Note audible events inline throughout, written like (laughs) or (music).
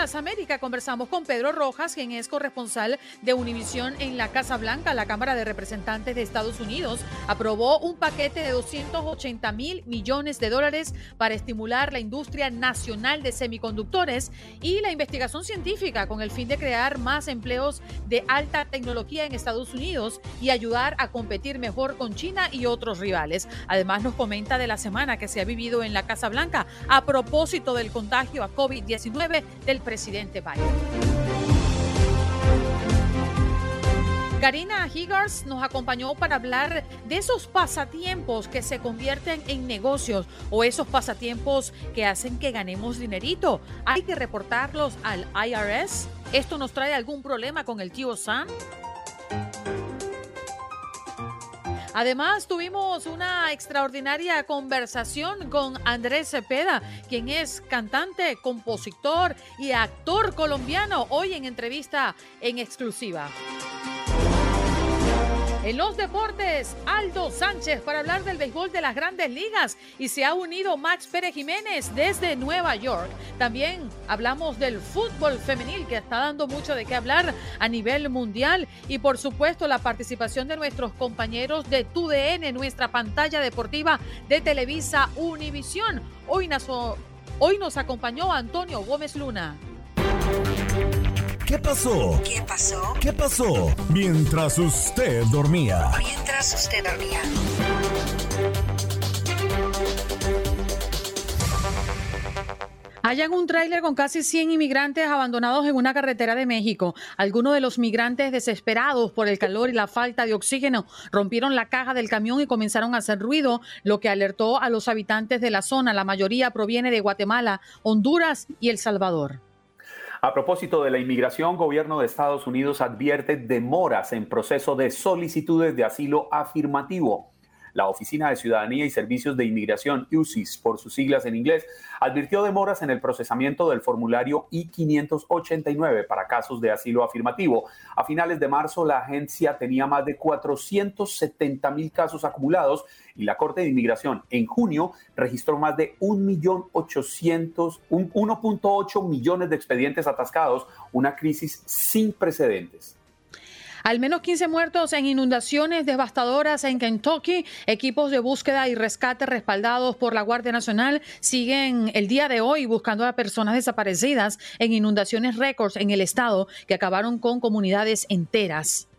Días América conversamos con Pedro Rojas, quien es corresponsal de Univisión en la Casa Blanca. La Cámara de Representantes de Estados Unidos aprobó un paquete de 280 mil millones de dólares para estimular la industria nacional de semiconductores y la investigación científica con el fin de crear más empleos de alta tecnología en Estados Unidos y ayudar a competir mejor con China y otros rivales. Además nos comenta de la semana que se ha vivido en la Casa Blanca a propósito del contagio a COVID-19 del presidente Biden. Karina Higgars nos acompañó para hablar de esos pasatiempos que se convierten en negocios o esos pasatiempos que hacen que ganemos dinerito. ¿Hay que reportarlos al IRS? ¿Esto nos trae algún problema con el tío Sam? Además, tuvimos una extraordinaria conversación con Andrés Cepeda, quien es cantante, compositor y actor colombiano, hoy en entrevista en exclusiva. En los deportes, Aldo Sánchez para hablar del béisbol de las grandes ligas y se ha unido Max Pérez Jiménez desde Nueva York. También hablamos del fútbol femenil que está dando mucho de qué hablar a nivel mundial y por supuesto la participación de nuestros compañeros de TUDN, nuestra pantalla deportiva de Televisa Univisión. Hoy, hoy nos acompañó Antonio Gómez Luna. ¿Qué pasó? ¿Qué pasó? ¿Qué pasó? Mientras usted dormía. Mientras usted dormía. Hayan un tráiler con casi 100 inmigrantes abandonados en una carretera de México. Algunos de los migrantes desesperados por el calor y la falta de oxígeno rompieron la caja del camión y comenzaron a hacer ruido, lo que alertó a los habitantes de la zona. La mayoría proviene de Guatemala, Honduras y El Salvador. A propósito de la inmigración, gobierno de Estados Unidos advierte demoras en proceso de solicitudes de asilo afirmativo. La Oficina de Ciudadanía y Servicios de Inmigración, UCIS por sus siglas en inglés, advirtió demoras en el procesamiento del formulario I-589 para casos de asilo afirmativo. A finales de marzo, la agencia tenía más de 470 mil casos acumulados y la Corte de Inmigración en junio registró más de 1.8 millones de expedientes atascados, una crisis sin precedentes. Al menos 15 muertos en inundaciones devastadoras en Kentucky. Equipos de búsqueda y rescate respaldados por la Guardia Nacional siguen el día de hoy buscando a personas desaparecidas en inundaciones récords en el estado que acabaron con comunidades enteras.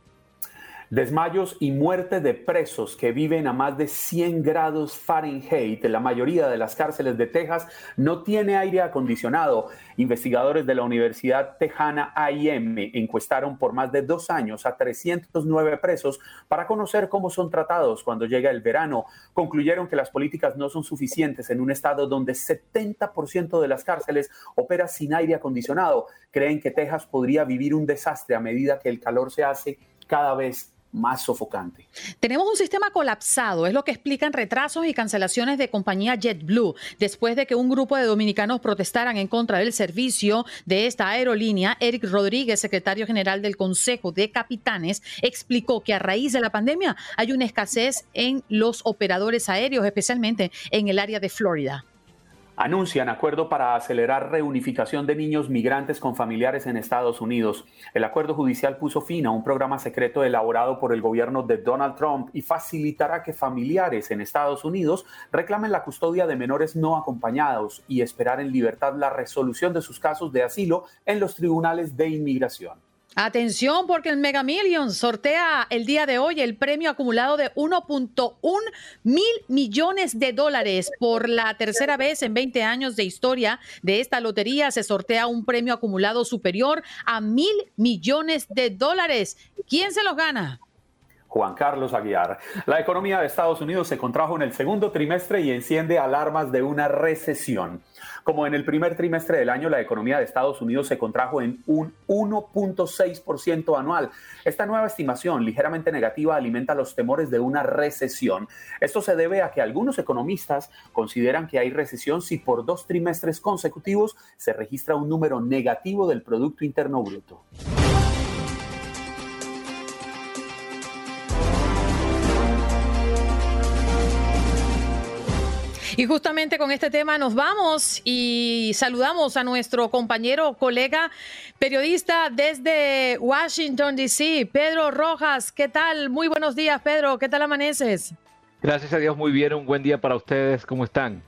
Desmayos y muerte de presos que viven a más de 100 grados Fahrenheit. La mayoría de las cárceles de Texas no tiene aire acondicionado. Investigadores de la Universidad Tejana AIM encuestaron por más de dos años a 309 presos para conocer cómo son tratados cuando llega el verano. Concluyeron que las políticas no son suficientes en un estado donde 70% de las cárceles opera sin aire acondicionado. Creen que Texas podría vivir un desastre a medida que el calor se hace cada vez más sofocante. Tenemos un sistema colapsado, es lo que explican retrasos y cancelaciones de compañía JetBlue, después de que un grupo de dominicanos protestaran en contra del servicio de esta aerolínea. Eric Rodríguez, secretario general del Consejo de Capitanes, explicó que a raíz de la pandemia hay una escasez en los operadores aéreos, especialmente en el área de Florida anuncian acuerdo para acelerar reunificación de niños migrantes con familiares en Estados Unidos. El acuerdo judicial puso fin a un programa secreto elaborado por el gobierno de Donald Trump y facilitará que familiares en Estados Unidos reclamen la custodia de menores no acompañados y esperar en libertad la resolución de sus casos de asilo en los tribunales de inmigración. Atención porque el Mega Millions sortea el día de hoy el premio acumulado de 1.1 mil millones de dólares. Por la tercera vez en 20 años de historia de esta lotería se sortea un premio acumulado superior a mil millones de dólares. ¿Quién se los gana? Juan Carlos Aguiar. La economía de Estados Unidos se contrajo en el segundo trimestre y enciende alarmas de una recesión. Como en el primer trimestre del año, la economía de Estados Unidos se contrajo en un 1.6% anual. Esta nueva estimación, ligeramente negativa, alimenta los temores de una recesión. Esto se debe a que algunos economistas consideran que hay recesión si por dos trimestres consecutivos se registra un número negativo del Producto Interno Bruto. Y justamente con este tema nos vamos y saludamos a nuestro compañero, colega, periodista desde Washington, D.C., Pedro Rojas. ¿Qué tal? Muy buenos días, Pedro. ¿Qué tal amaneces? Gracias a Dios, muy bien. Un buen día para ustedes. ¿Cómo están?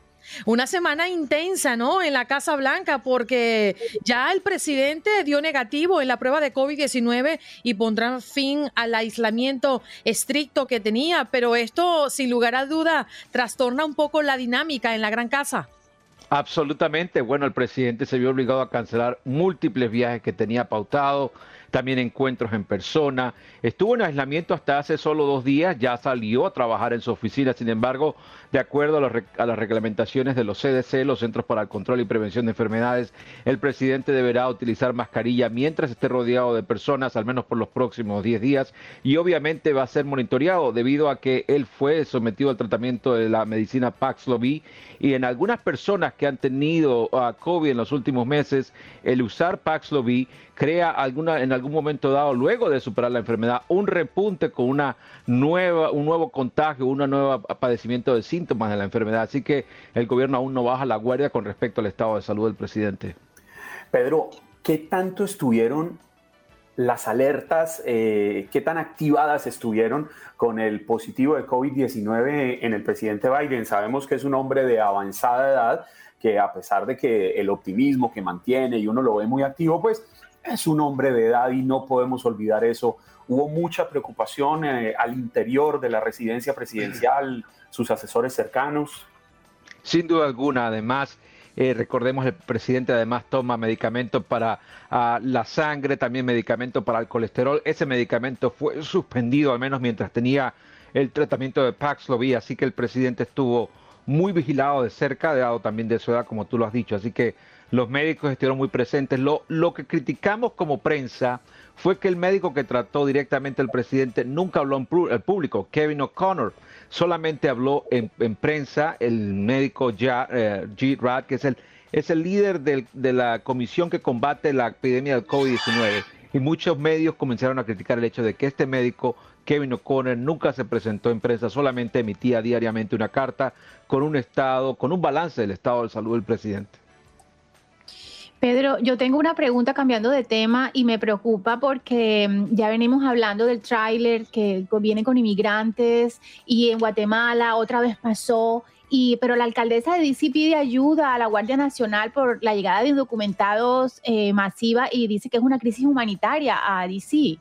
Una semana intensa, ¿no? En la Casa Blanca, porque ya el presidente dio negativo en la prueba de COVID-19 y pondrá fin al aislamiento estricto que tenía, pero esto, sin lugar a duda, trastorna un poco la dinámica en la Gran Casa. Absolutamente. Bueno, el presidente se vio obligado a cancelar múltiples viajes que tenía pautado también encuentros en persona. Estuvo en aislamiento hasta hace solo dos días, ya salió a trabajar en su oficina, sin embargo, de acuerdo a, las reglamentaciones de los CDC, los Centros para el Control y Prevención de Enfermedades, el presidente deberá utilizar mascarilla mientras esté rodeado de personas, al menos por los próximos 10 días, y obviamente va a ser monitoreado debido a que él fue sometido al tratamiento de la medicina Paxlovid y en algunas personas que han tenido a COVID en los últimos meses, el usar Paxlovid crea alguna, en algún momento dado, luego de superar la enfermedad, un repunte con una nueva, un nuevo contagio, un nuevo padecimiento de síntomas de la enfermedad. Así que el gobierno aún no baja la guardia con respecto al estado de salud del presidente. Pedro, ¿qué tanto estuvieron las alertas, eh, qué tan activadas estuvieron con el positivo de COVID-19 en el presidente Biden? Sabemos que es un hombre de avanzada edad, que a pesar de que el optimismo que mantiene y uno lo ve muy activo, pues es un hombre de edad y no podemos olvidar eso. Hubo mucha preocupación eh, al interior de la residencia presidencial, sus asesores cercanos. Sin duda alguna, además, eh, recordemos el presidente además toma medicamento para ah, la sangre, también medicamento para el colesterol. Ese medicamento fue suspendido al menos mientras tenía el tratamiento de Paxlovid, así que el presidente estuvo muy vigilado de cerca, dado también de su edad, como tú lo has dicho. Así que los médicos estuvieron muy presentes. Lo, que criticamos como prensa fue que el médico que trató directamente al presidente nunca habló en público, Kevin O'Connor. Solamente habló en, prensa el médico eh, G. Rad, que es el, es el líder de la comisión que combate la epidemia del COVID-19. Y muchos medios comenzaron a criticar el hecho de que este médico Kevin O'Connor nunca se presentó en prensa, solamente emitía diariamente una carta con un estado, con un balance del estado de salud del presidente. Pedro, yo tengo una pregunta cambiando de tema y me preocupa porque mm, ya venimos hablando del tráiler que viene con inmigrantes y en Guatemala otra vez pasó, y, pero la alcaldesa de DC pide ayuda a la Guardia Nacional por la llegada de indocumentados eh, masiva y dice que es una crisis humanitaria a DC.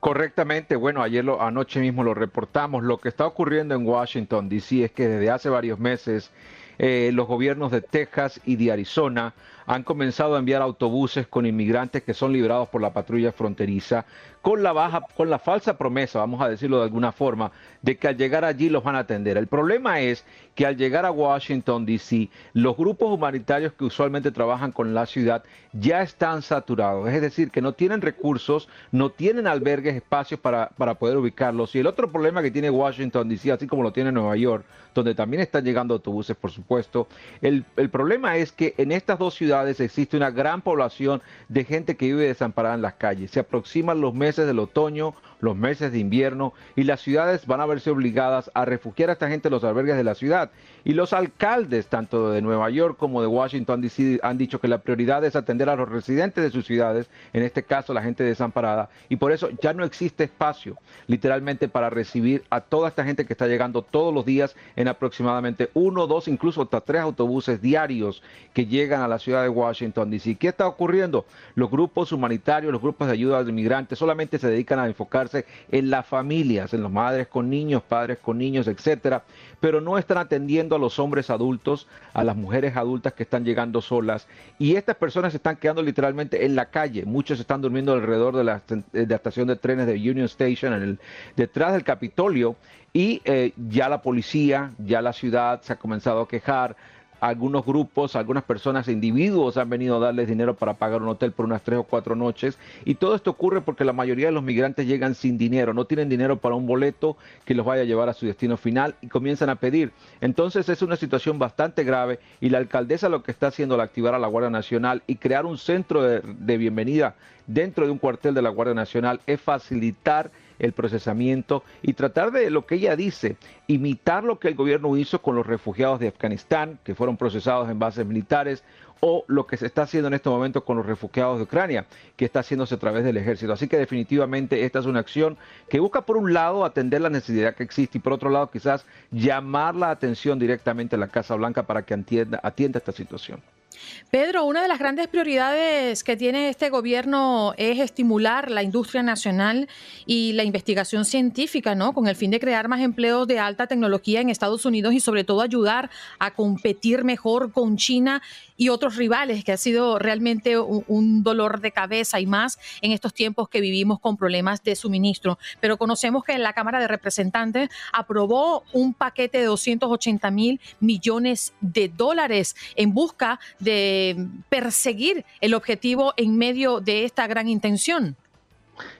Correctamente, bueno, ayer lo, anoche mismo lo reportamos. Lo que está ocurriendo en Washington, D.C. es que desde hace varios meses eh, los gobiernos de Texas y de Arizona han comenzado a enviar autobuses con inmigrantes que son liberados por la patrulla fronteriza con la baja, con la falsa promesa, vamos a decirlo de alguna forma, de que al llegar allí los van a atender. El problema es que al llegar a Washington DC, los grupos humanitarios que usualmente trabajan con la ciudad ya están saturados, es decir, que no tienen recursos, no tienen albergues, espacios para, para poder ubicarlos. Y el otro problema que tiene Washington DC, así como lo tiene Nueva York, donde también están llegando autobuses, por supuesto, el, el problema es que en estas dos ciudades existe una gran población de gente que vive desamparada en las calles. Se aproximan los meses del otoño, los meses de invierno y las ciudades van a verse obligadas a refugiar a esta gente en los albergues de la ciudad. Y los alcaldes, tanto de Nueva York como de Washington, DC, han dicho que la prioridad es atender a los residentes de sus ciudades, en este caso la gente desamparada, y por eso ya no existe espacio literalmente para recibir a toda esta gente que está llegando todos los días en aproximadamente uno, dos, incluso hasta tres autobuses diarios que llegan a la ciudad de Washington, DC. ¿Qué está ocurriendo? Los grupos humanitarios, los grupos de ayuda a los inmigrantes solamente se dedican a en las familias, en los madres con niños, padres con niños, etcétera, pero no están atendiendo a los hombres adultos, a las mujeres adultas que están llegando solas. Y estas personas se están quedando literalmente en la calle. Muchos están durmiendo alrededor de la, la estación de trenes de Union Station, en el, detrás del Capitolio. Y eh, ya la policía, ya la ciudad se ha comenzado a quejar algunos grupos, algunas personas, individuos han venido a darles dinero para pagar un hotel por unas tres o cuatro noches. Y todo esto ocurre porque la mayoría de los migrantes llegan sin dinero, no tienen dinero para un boleto que los vaya a llevar a su destino final y comienzan a pedir. Entonces es una situación bastante grave y la alcaldesa lo que está haciendo al activar a la Guardia Nacional y crear un centro de, de bienvenida dentro de un cuartel de la Guardia Nacional es facilitar el procesamiento y tratar de lo que ella dice, imitar lo que el gobierno hizo con los refugiados de Afganistán, que fueron procesados en bases militares, o lo que se está haciendo en este momento con los refugiados de Ucrania, que está haciéndose a través del ejército. Así que definitivamente esta es una acción que busca por un lado atender la necesidad que existe y por otro lado quizás llamar la atención directamente a la Casa Blanca para que atienda, atienda esta situación. Pedro, una de las grandes prioridades que tiene este gobierno es estimular la industria nacional y la investigación científica, ¿no? Con el fin de crear más empleos de alta tecnología en Estados Unidos y sobre todo ayudar a competir mejor con China y otros rivales, que ha sido realmente un, dolor de cabeza y más en estos tiempos que vivimos con problemas de suministro. Pero conocemos que la Cámara de Representantes aprobó un paquete de 280 mil millones de dólares en busca de perseguir el objetivo en medio de esta gran intención.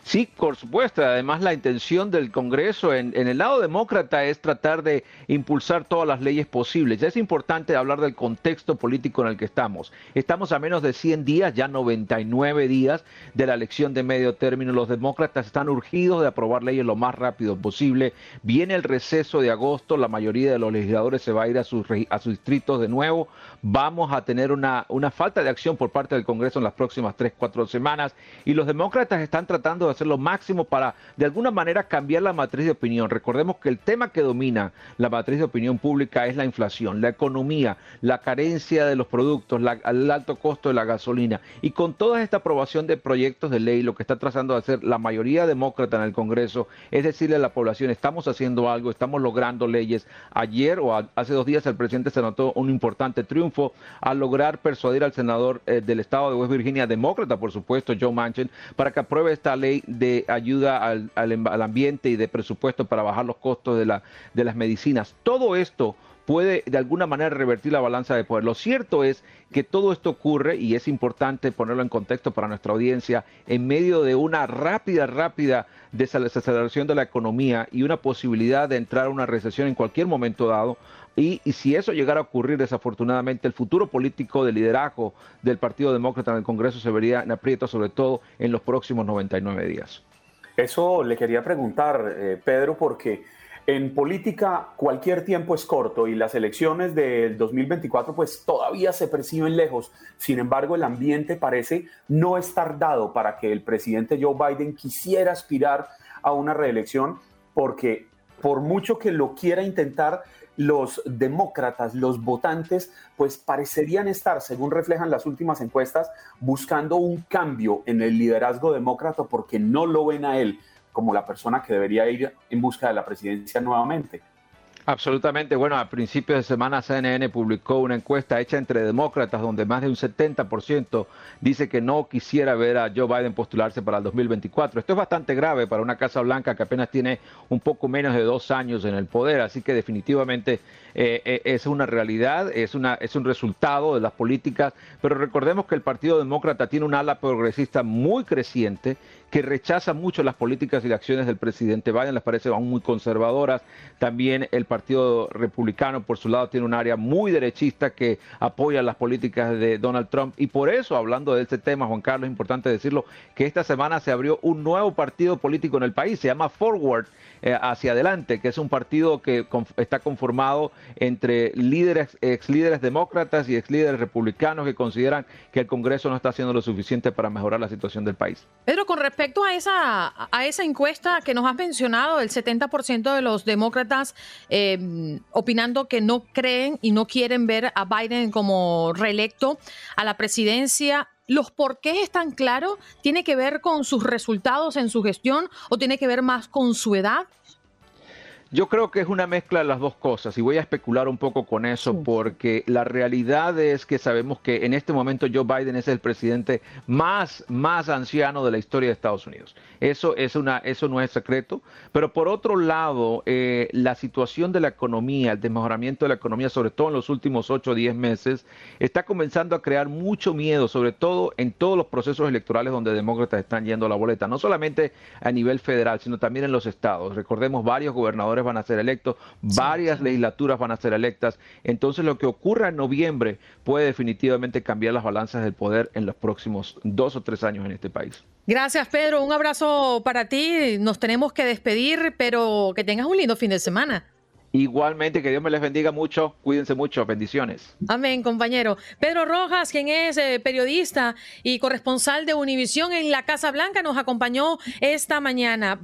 Sí, por supuesto. Además, la intención del Congreso en, el lado demócrata es tratar de impulsar todas las leyes posibles. Ya es importante hablar del contexto político en el que estamos. Estamos a menos de 100 días, ya 99 días de la elección de medio término. Los demócratas están urgidos de aprobar leyes lo más rápido posible. Viene el receso de agosto, la mayoría de los legisladores se va a ir a sus, distritos de nuevo. Vamos a tener una, una falta de acción por parte del Congreso en las próximas 3, 4 semanas. Y los demócratas están tratando de hacer lo máximo para de alguna manera cambiar la matriz de opinión. Recordemos que el tema que domina la matriz de opinión pública es la inflación, la economía, la carencia de los productos, el alto costo de la gasolina. Y con toda esta aprobación de proyectos de ley, lo que está trazando de hacer la mayoría demócrata en el Congreso es decirle a la población, estamos haciendo algo, estamos logrando leyes. Ayer o hace dos días el presidente se notó un importante triunfo al lograr persuadir al senador eh, del estado de West Virginia, demócrata por supuesto, Joe Manchin, para que apruebe esta ley de ayuda al, al, ambiente y de presupuesto para bajar los costos de, la, de las medicinas. Todo esto puede de alguna manera revertir la balanza de poder. Lo cierto es que todo esto ocurre, y es importante ponerlo en contexto para nuestra audiencia, en medio de una rápida, rápida desaceleración de la economía y una posibilidad de entrar a una recesión en cualquier momento dado. Y, si eso llegara a ocurrir, desafortunadamente, el futuro político de liderazgo del Partido Demócrata en el Congreso se vería en aprieto, sobre todo en los próximos 99 días. Eso le quería preguntar, eh, Pedro, porque en política cualquier tiempo es corto y las elecciones del 2024 pues todavía se perciben lejos. Sin embargo, el ambiente parece no estar dado para que el presidente Joe Biden quisiera aspirar a una reelección porque por mucho que lo quiera intentar, los demócratas, los votantes, pues parecerían estar, según reflejan las últimas encuestas, buscando un cambio en el liderazgo demócrata porque no lo ven a él como la persona que debería ir en busca de la presidencia nuevamente. Absolutamente. Bueno, a principios de semana CNN publicó una encuesta hecha entre demócratas donde más de un 70% dice que no quisiera ver a Joe Biden postularse para el 2024. Esto es bastante grave para una Casa Blanca que apenas tiene un poco menos de dos años en el poder, así que definitivamente eh, eh, es una realidad, es, una, es un resultado de las políticas, pero recordemos que el Partido Demócrata tiene un ala progresista muy creciente que rechaza mucho las políticas y las acciones del presidente Biden, les parece aún muy conservadoras. También el Partido Republicano, por su lado, tiene un área muy derechista que apoya las políticas de Donald Trump. Y por eso, hablando de este tema, Juan Carlos, es importante decirlo, que esta semana se abrió un nuevo partido político en el país, se llama Forward, eh, hacia adelante, que es un partido que está conformado entre líderes, ex líderes demócratas y ex líderes republicanos que consideran que el Congreso no está haciendo lo suficiente para mejorar la situación del país. Pedro, con a esa, a esa encuesta que nos has mencionado, el 70% de los demócratas eh, opinando que no creen y no quieren ver a Biden como reelecto a la presidencia. ¿Los por qué están claros? ¿Tiene que ver con sus resultados en su gestión o tiene que ver más con su edad? Yo creo que es una mezcla de las dos cosas y voy a especular un poco con eso porque la realidad es que sabemos que en este momento Joe Biden es el presidente más, más anciano de la historia de Estados Unidos. Eso, es una, eso no es secreto. Pero por otro lado, eh, la situación de la economía, el desmejoramiento de la economía, sobre todo en los últimos 8 o 10 meses, está comenzando a crear mucho miedo, sobre todo en todos los procesos electorales donde demócratas están yendo a la boleta, no solamente a nivel federal, sino también en los estados. Recordemos varios gobernadores van a ser electos, varias legislaturas van a ser electas. Entonces lo que ocurra en noviembre puede definitivamente cambiar las balanzas del poder en los próximos dos o tres años en este país. Gracias, Pedro. Un abrazo para ti. Nos tenemos que despedir, pero que tengas un lindo fin de semana. Igualmente, que Dios me les bendiga mucho, cuídense mucho, bendiciones. Amén, compañero. Pedro Rojas, quien es eh, periodista y corresponsal de Univisión en la Casa Blanca, nos acompañó esta mañana.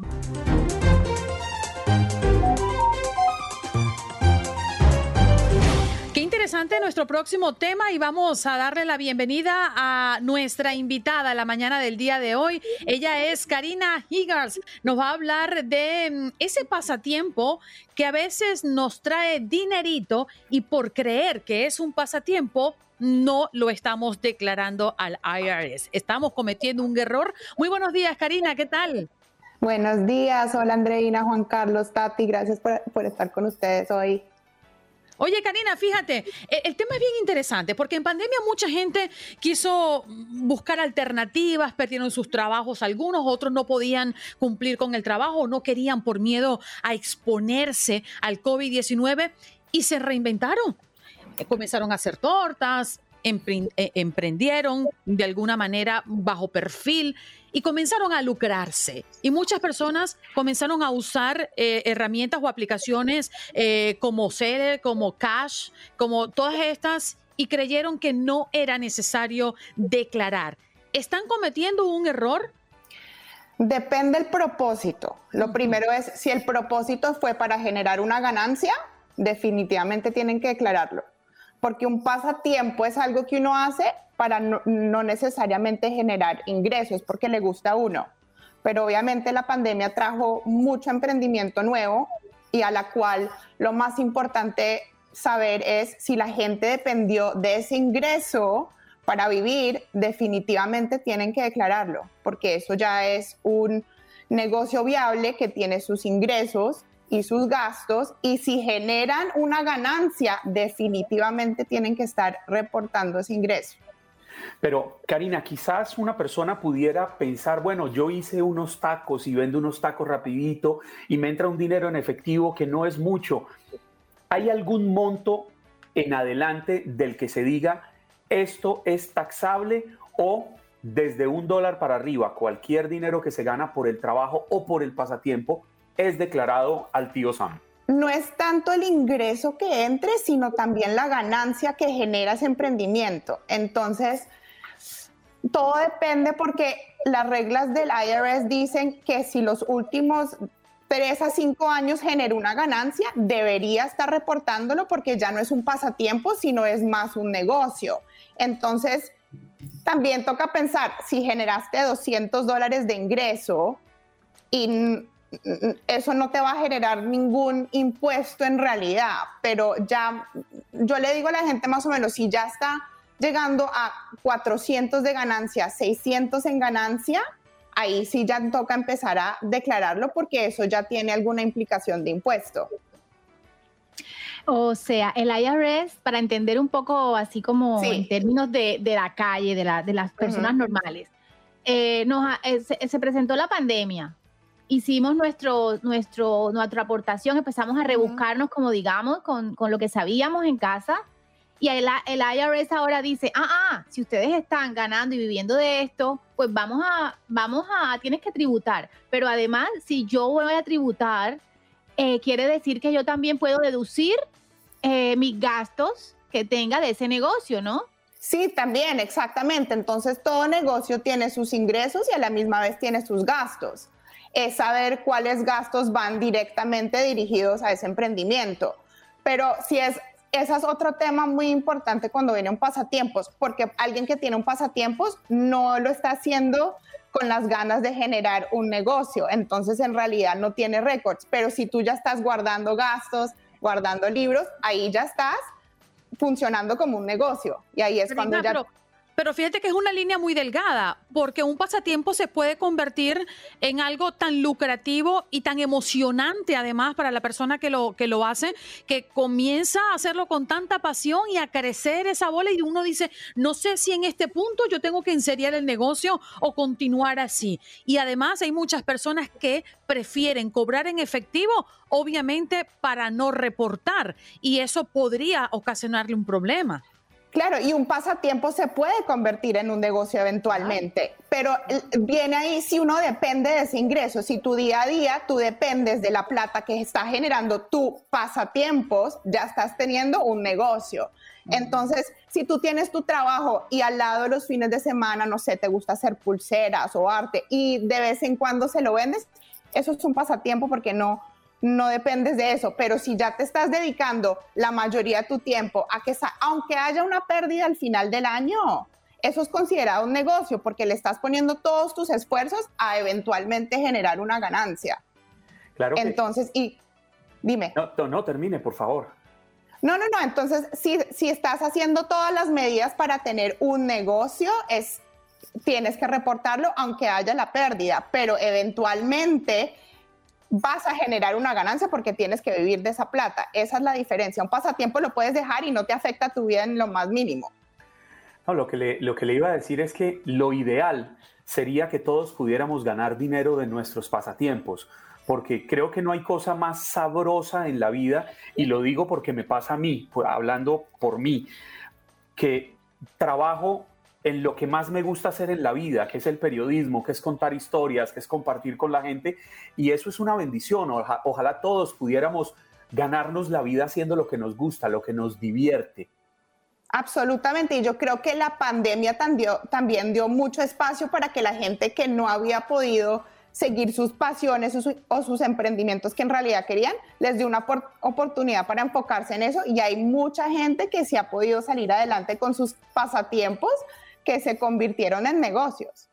Interesante nuestro próximo tema y vamos a darle la bienvenida a nuestra invitada la mañana del día de hoy. Ella es Karina Higgars. Nos va a hablar de mm, ese pasatiempo que a veces nos trae dinerito y por creer que es un pasatiempo no lo estamos declarando al IRS. Estamos cometiendo un error. Muy buenos días, Karina, ¿qué tal? Buenos días, hola Andreina, Juan Carlos, Tati, gracias por, por estar con ustedes hoy. Oye, Karina, fíjate, e, el, tema es bien interesante porque en pandemia mucha gente quiso buscar alternativas, perdieron sus trabajos, algunos otros no podían cumplir con el trabajo, no querían por miedo a exponerse al COVID-19 y se reinventaron. Comenzaron a hacer tortas, emprendieron de alguna manera bajo perfil y comenzaron a lucrarse. Y muchas personas comenzaron a usar eh, herramientas o aplicaciones eh, como Cele, como Cash, como todas estas, y creyeron que no era necesario declarar. ¿Están cometiendo un error? Depende del propósito. Lo primero es, si el propósito fue para generar una ganancia, definitivamente tienen que declararlo porque un pasatiempo es algo que uno hace para no, necesariamente generar ingresos, porque le gusta a uno. Pero obviamente la pandemia trajo mucho emprendimiento nuevo y a la cual lo más importante saber es si la gente dependió de ese ingreso para vivir, definitivamente tienen que declararlo, porque eso ya es un negocio viable que tiene sus ingresos y sus gastos y si generan una ganancia, definitivamente tienen que estar reportando ese ingreso. Pero, Karina, quizás una persona pudiera pensar, bueno, yo hice unos tacos y vendo unos tacos rapidito y me entra un dinero en efectivo que no es mucho. ¿Hay algún monto en adelante del que se diga esto es taxable o desde un dólar para arriba, cualquier dinero que se gana por el trabajo o por el pasatiempo es declarado al tío Sam? No es tanto el ingreso que entre, sino también la ganancia que genera ese emprendimiento. Entonces, todo depende porque las reglas del IRS dicen que si los últimos tres a cinco años genera una ganancia, debería estar reportándolo porque ya no es un pasatiempo, sino es más un negocio. Entonces, también toca pensar, si generaste 200 dólares de ingreso y eso no te va a generar ningún impuesto en realidad, pero ya yo le digo a la gente más o menos, si ya está llegando a 400 de ganancia, 600 en ganancia, ahí sí ya toca empezar a declararlo porque eso ya tiene alguna implicación de impuesto. O sea, el IRS, para entender un poco así como en términos de, la calle, de, las personas normales, eh, eh, se presentó la pandemia, hicimos nuestro, nuestro, nuestra aportación, empezamos a rebuscarnos, como digamos, con, con, lo que sabíamos en casa. Y el, el, IRS ahora dice, ah, ah, si ustedes están ganando y viviendo de esto, pues vamos a, vamos a, tienes que tributar. Pero además, si yo voy a tributar, eh, quiere decir que yo también puedo deducir eh, mis gastos que tenga de ese negocio, ¿no? Sí, también, exactamente. Entonces, todo negocio tiene sus ingresos y a la misma vez tiene sus gastos. Es saber cuáles gastos van directamente dirigidos a ese emprendimiento. Pero si es, ese es otro tema muy importante cuando viene un pasatiempos, porque alguien que tiene un pasatiempos no lo está haciendo con las ganas de generar un negocio. Entonces, en realidad no tiene récords. Pero si tú ya estás guardando gastos, guardando libros, ahí ya estás funcionando como un negocio. Y ahí es cuando ya... Pero fíjate que es una línea muy delgada, porque un pasatiempo se puede convertir en algo tan lucrativo y tan emocionante, además, para la persona que lo, que lo hace, que comienza a hacerlo con tanta pasión y a crecer esa bola. Y uno dice, no sé si en este punto yo tengo que inserir el negocio o continuar así. Y además, hay muchas personas que prefieren cobrar en efectivo, obviamente, para no reportar. Y eso podría ocasionarle un problema. Claro, y un pasatiempo se puede convertir en un negocio eventualmente, pero viene ahí si uno depende de ese ingreso, si tu día a día tú dependes de la plata que está generando tu pasatiempos, ya estás teniendo un negocio. Entonces, si tú tienes tu trabajo y al lado de los fines de semana, no sé, te gusta hacer pulseras o arte y de vez en cuando se lo vendes, eso es un pasatiempo porque no, no dependes de eso, pero si ya te estás dedicando la mayoría de tu tiempo a que, aunque haya una pérdida al final del año, eso es considerado un negocio porque le estás poniendo todos tus esfuerzos a eventualmente generar una ganancia. Claro. Entonces, y dime. No, no, termine, por favor. No, no, no. Entonces, si, si estás haciendo todas las medidas para tener un negocio, es, tienes que reportarlo aunque haya la pérdida, pero eventualmente vas a generar una ganancia porque tienes que vivir de esa plata. Esa es la diferencia. Un pasatiempo lo puedes dejar y no te afecta tu vida en lo más mínimo. Lo que le, lo que le iba a decir es que lo ideal sería que todos pudiéramos ganar dinero de nuestros pasatiempos, porque creo que no hay cosa más sabrosa en la vida, y lo digo porque me pasa a mí, hablando por mí, que trabajo en lo que más me gusta hacer en la vida, que es el periodismo, que es contar historias, que es compartir con la gente. Y eso es una bendición. Ojalá, todos pudiéramos ganarnos la vida haciendo lo que nos gusta, lo que nos divierte. Absolutamente, y yo creo que la pandemia también dio mucho espacio para que la gente que no había podido seguir sus pasiones o, sus emprendimientos que en realidad querían, les dio una oportunidad para enfocarse en eso y hay mucha gente que se ha podido salir adelante con sus pasatiempos que se convirtieron en negocios.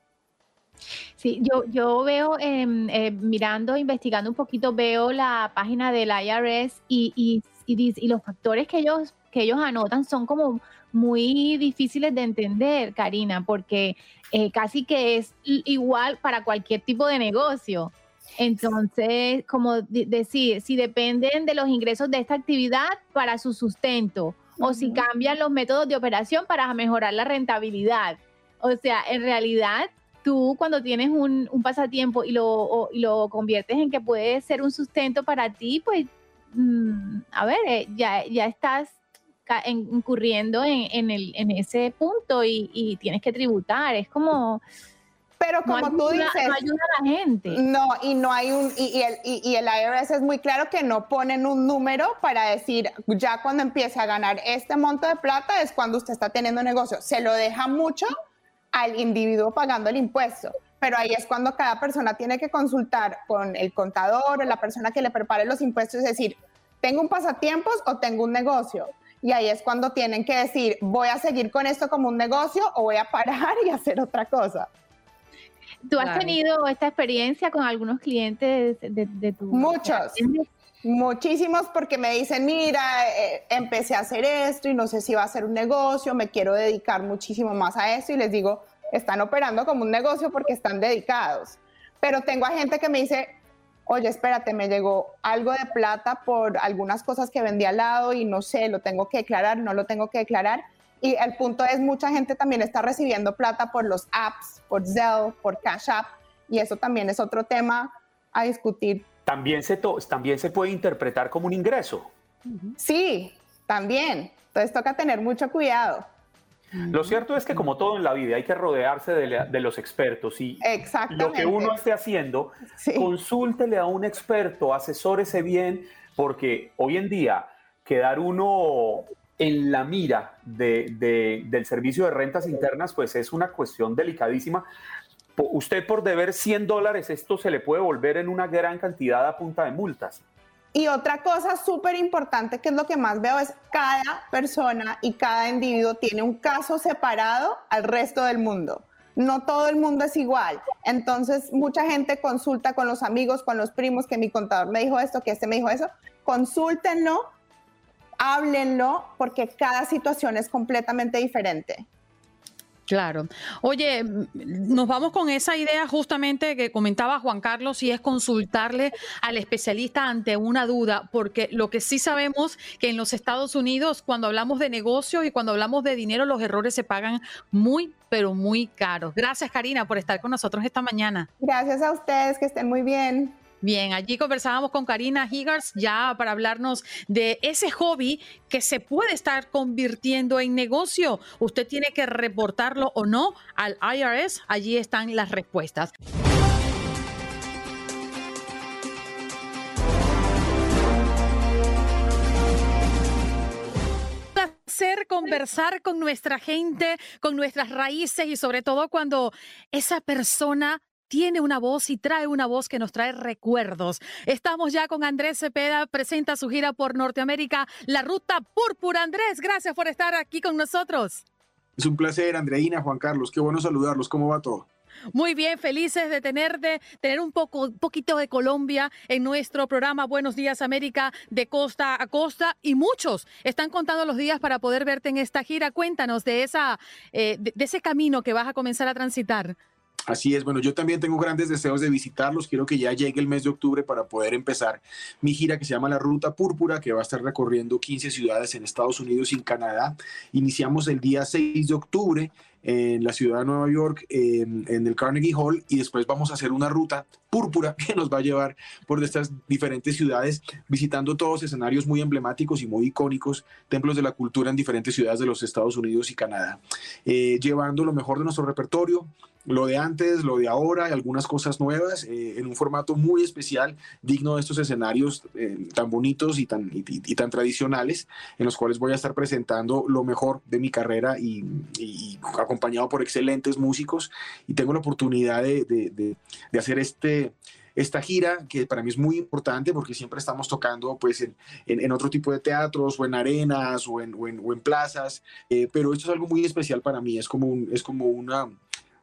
Sí, yo, yo veo, em, eh, mirando, investigando un poquito, veo la página del IRS y, y, y, los factores que ellos, que ellos anotan son como muy difíciles de entender, Karina, porque eh, casi que es igual para cualquier tipo de negocio. Entonces, como decir, si dependen de los ingresos de esta actividad para su sustento o si cambian los métodos de operación para mejorar la rentabilidad. O sea, en realidad, tú cuando tienes un, pasatiempo y lo, lo conviertes en que puede ser un sustento para ti, pues, mm, a ver, eh, ya, ya estás incurriendo en, el, en ese punto y, y, tienes que tributar. Es como, pero como tú dices, no ayuda a la gente. No, y no hay un, y, el, y, el IRS es muy claro que no ponen un número para decir, ya cuando empiece a ganar este monto de plata es cuando usted está teniendo negocio. Se lo deja mucho al individuo pagando el impuesto. Pero ahí es cuando cada persona tiene que consultar con el contador o la persona que le prepare los impuestos, es decir, ¿tengo un pasatiempos o tengo un negocio? Y ahí es cuando tienen que decir, voy a seguir con esto como un negocio o voy a parar (laughs) y hacer otra cosa. ¿Tú has tenido esta experiencia con algunos clientes de, tu... Muchos. Muchísimos porque me dicen, mira, eh, empecé a hacer esto y no sé si va a ser un negocio, me quiero dedicar muchísimo más a esto y les digo, están operando como un negocio porque están dedicados. Pero tengo a gente que me dice, oye, espérate, me llegó algo de plata por algunas cosas que vendí al lado y no sé, lo tengo que declarar, no lo tengo que declarar. Y el punto es, mucha gente también está recibiendo plata por los apps, por Zelle, por Cash App, y eso también es otro tema a discutir. También se, también se puede interpretar como un ingreso. Sí, también. Entonces toca tener mucho cuidado. Lo cierto es que como todo en la vida hay que rodearse de, los expertos y lo que uno esté haciendo, consúltele a un experto, asesórese bien, porque hoy en día quedar uno en la mira del servicio de rentas internas, pues es una cuestión delicadísima. Usted por deber 100 dólares, esto se le puede volver en una gran cantidad a punta de multas. Y otra cosa súper importante, que es lo que más veo, es cada persona y cada individuo tiene un caso separado al resto del mundo. No todo el mundo es igual. Entonces, mucha gente consulta con los amigos, con los primos, que mi contador me dijo esto, que este me dijo eso. Consúltenlo, háblenlo, porque cada situación es completamente diferente. Claro. Oye, nos vamos con esa idea justamente que comentaba Juan Carlos y es consultarle al especialista ante una duda, porque lo que sí sabemos que en los Estados Unidos cuando hablamos de negocios y cuando hablamos de dinero los errores se pagan muy, pero muy caros. Gracias Karina por estar con nosotros esta mañana. Gracias a ustedes, que estén muy bien. Bien, allí conversábamos con Karina Higgars ya para hablarnos de ese hobby que se puede estar convirtiendo en negocio. Usted tiene que reportarlo o no al IRS. Allí están las respuestas. conversar con nuestra gente, con nuestras raíces y sobre todo cuando esa persona tiene una voz y trae una voz que nos trae recuerdos. Estamos ya con Andrés Cepeda, presenta su gira por Norteamérica, la Ruta Púrpura. Andrés, gracias por estar aquí con nosotros. Es un placer, Andreina, Juan Carlos, qué bueno saludarlos. ¿Cómo va todo? Muy bien, felices de tener, de tener un poco, poquito de Colombia en nuestro programa Buenos Días América de costa a costa y muchos están contando los días para poder verte en esta gira. Cuéntanos de esa, eh, de ese camino que vas a comenzar a transitar. Así es, bueno, yo también tengo grandes deseos de visitarlos. Quiero que ya llegue el mes de octubre para poder empezar mi gira que se llama La Ruta Púrpura, que va a estar recorriendo 15 ciudades en Estados Unidos y en Canadá. Iniciamos el día 6 de octubre en la ciudad de Nueva York, en, el Carnegie Hall, y después vamos a hacer una ruta púrpura (laughs) que nos va a llevar por estas diferentes ciudades, visitando todos escenarios muy emblemáticos y muy icónicos, templos de la cultura en diferentes ciudades de los Estados Unidos y Canadá, eh, llevando lo mejor de nuestro repertorio, lo de antes, lo de ahora y algunas cosas nuevas eh, en un formato muy especial, digno de estos escenarios eh, tan bonitos y tan, y, tan tradicionales, en los cuales voy a estar presentando lo mejor de mi carrera y, acompañado por excelentes músicos. Y tengo la oportunidad de, de, hacer este, esta gira, que para mí es muy importante porque siempre estamos tocando pues en, en, otro tipo de teatros o en arenas o en, o en, plazas, eh, pero esto es algo muy especial para mí, es como, un, es como una,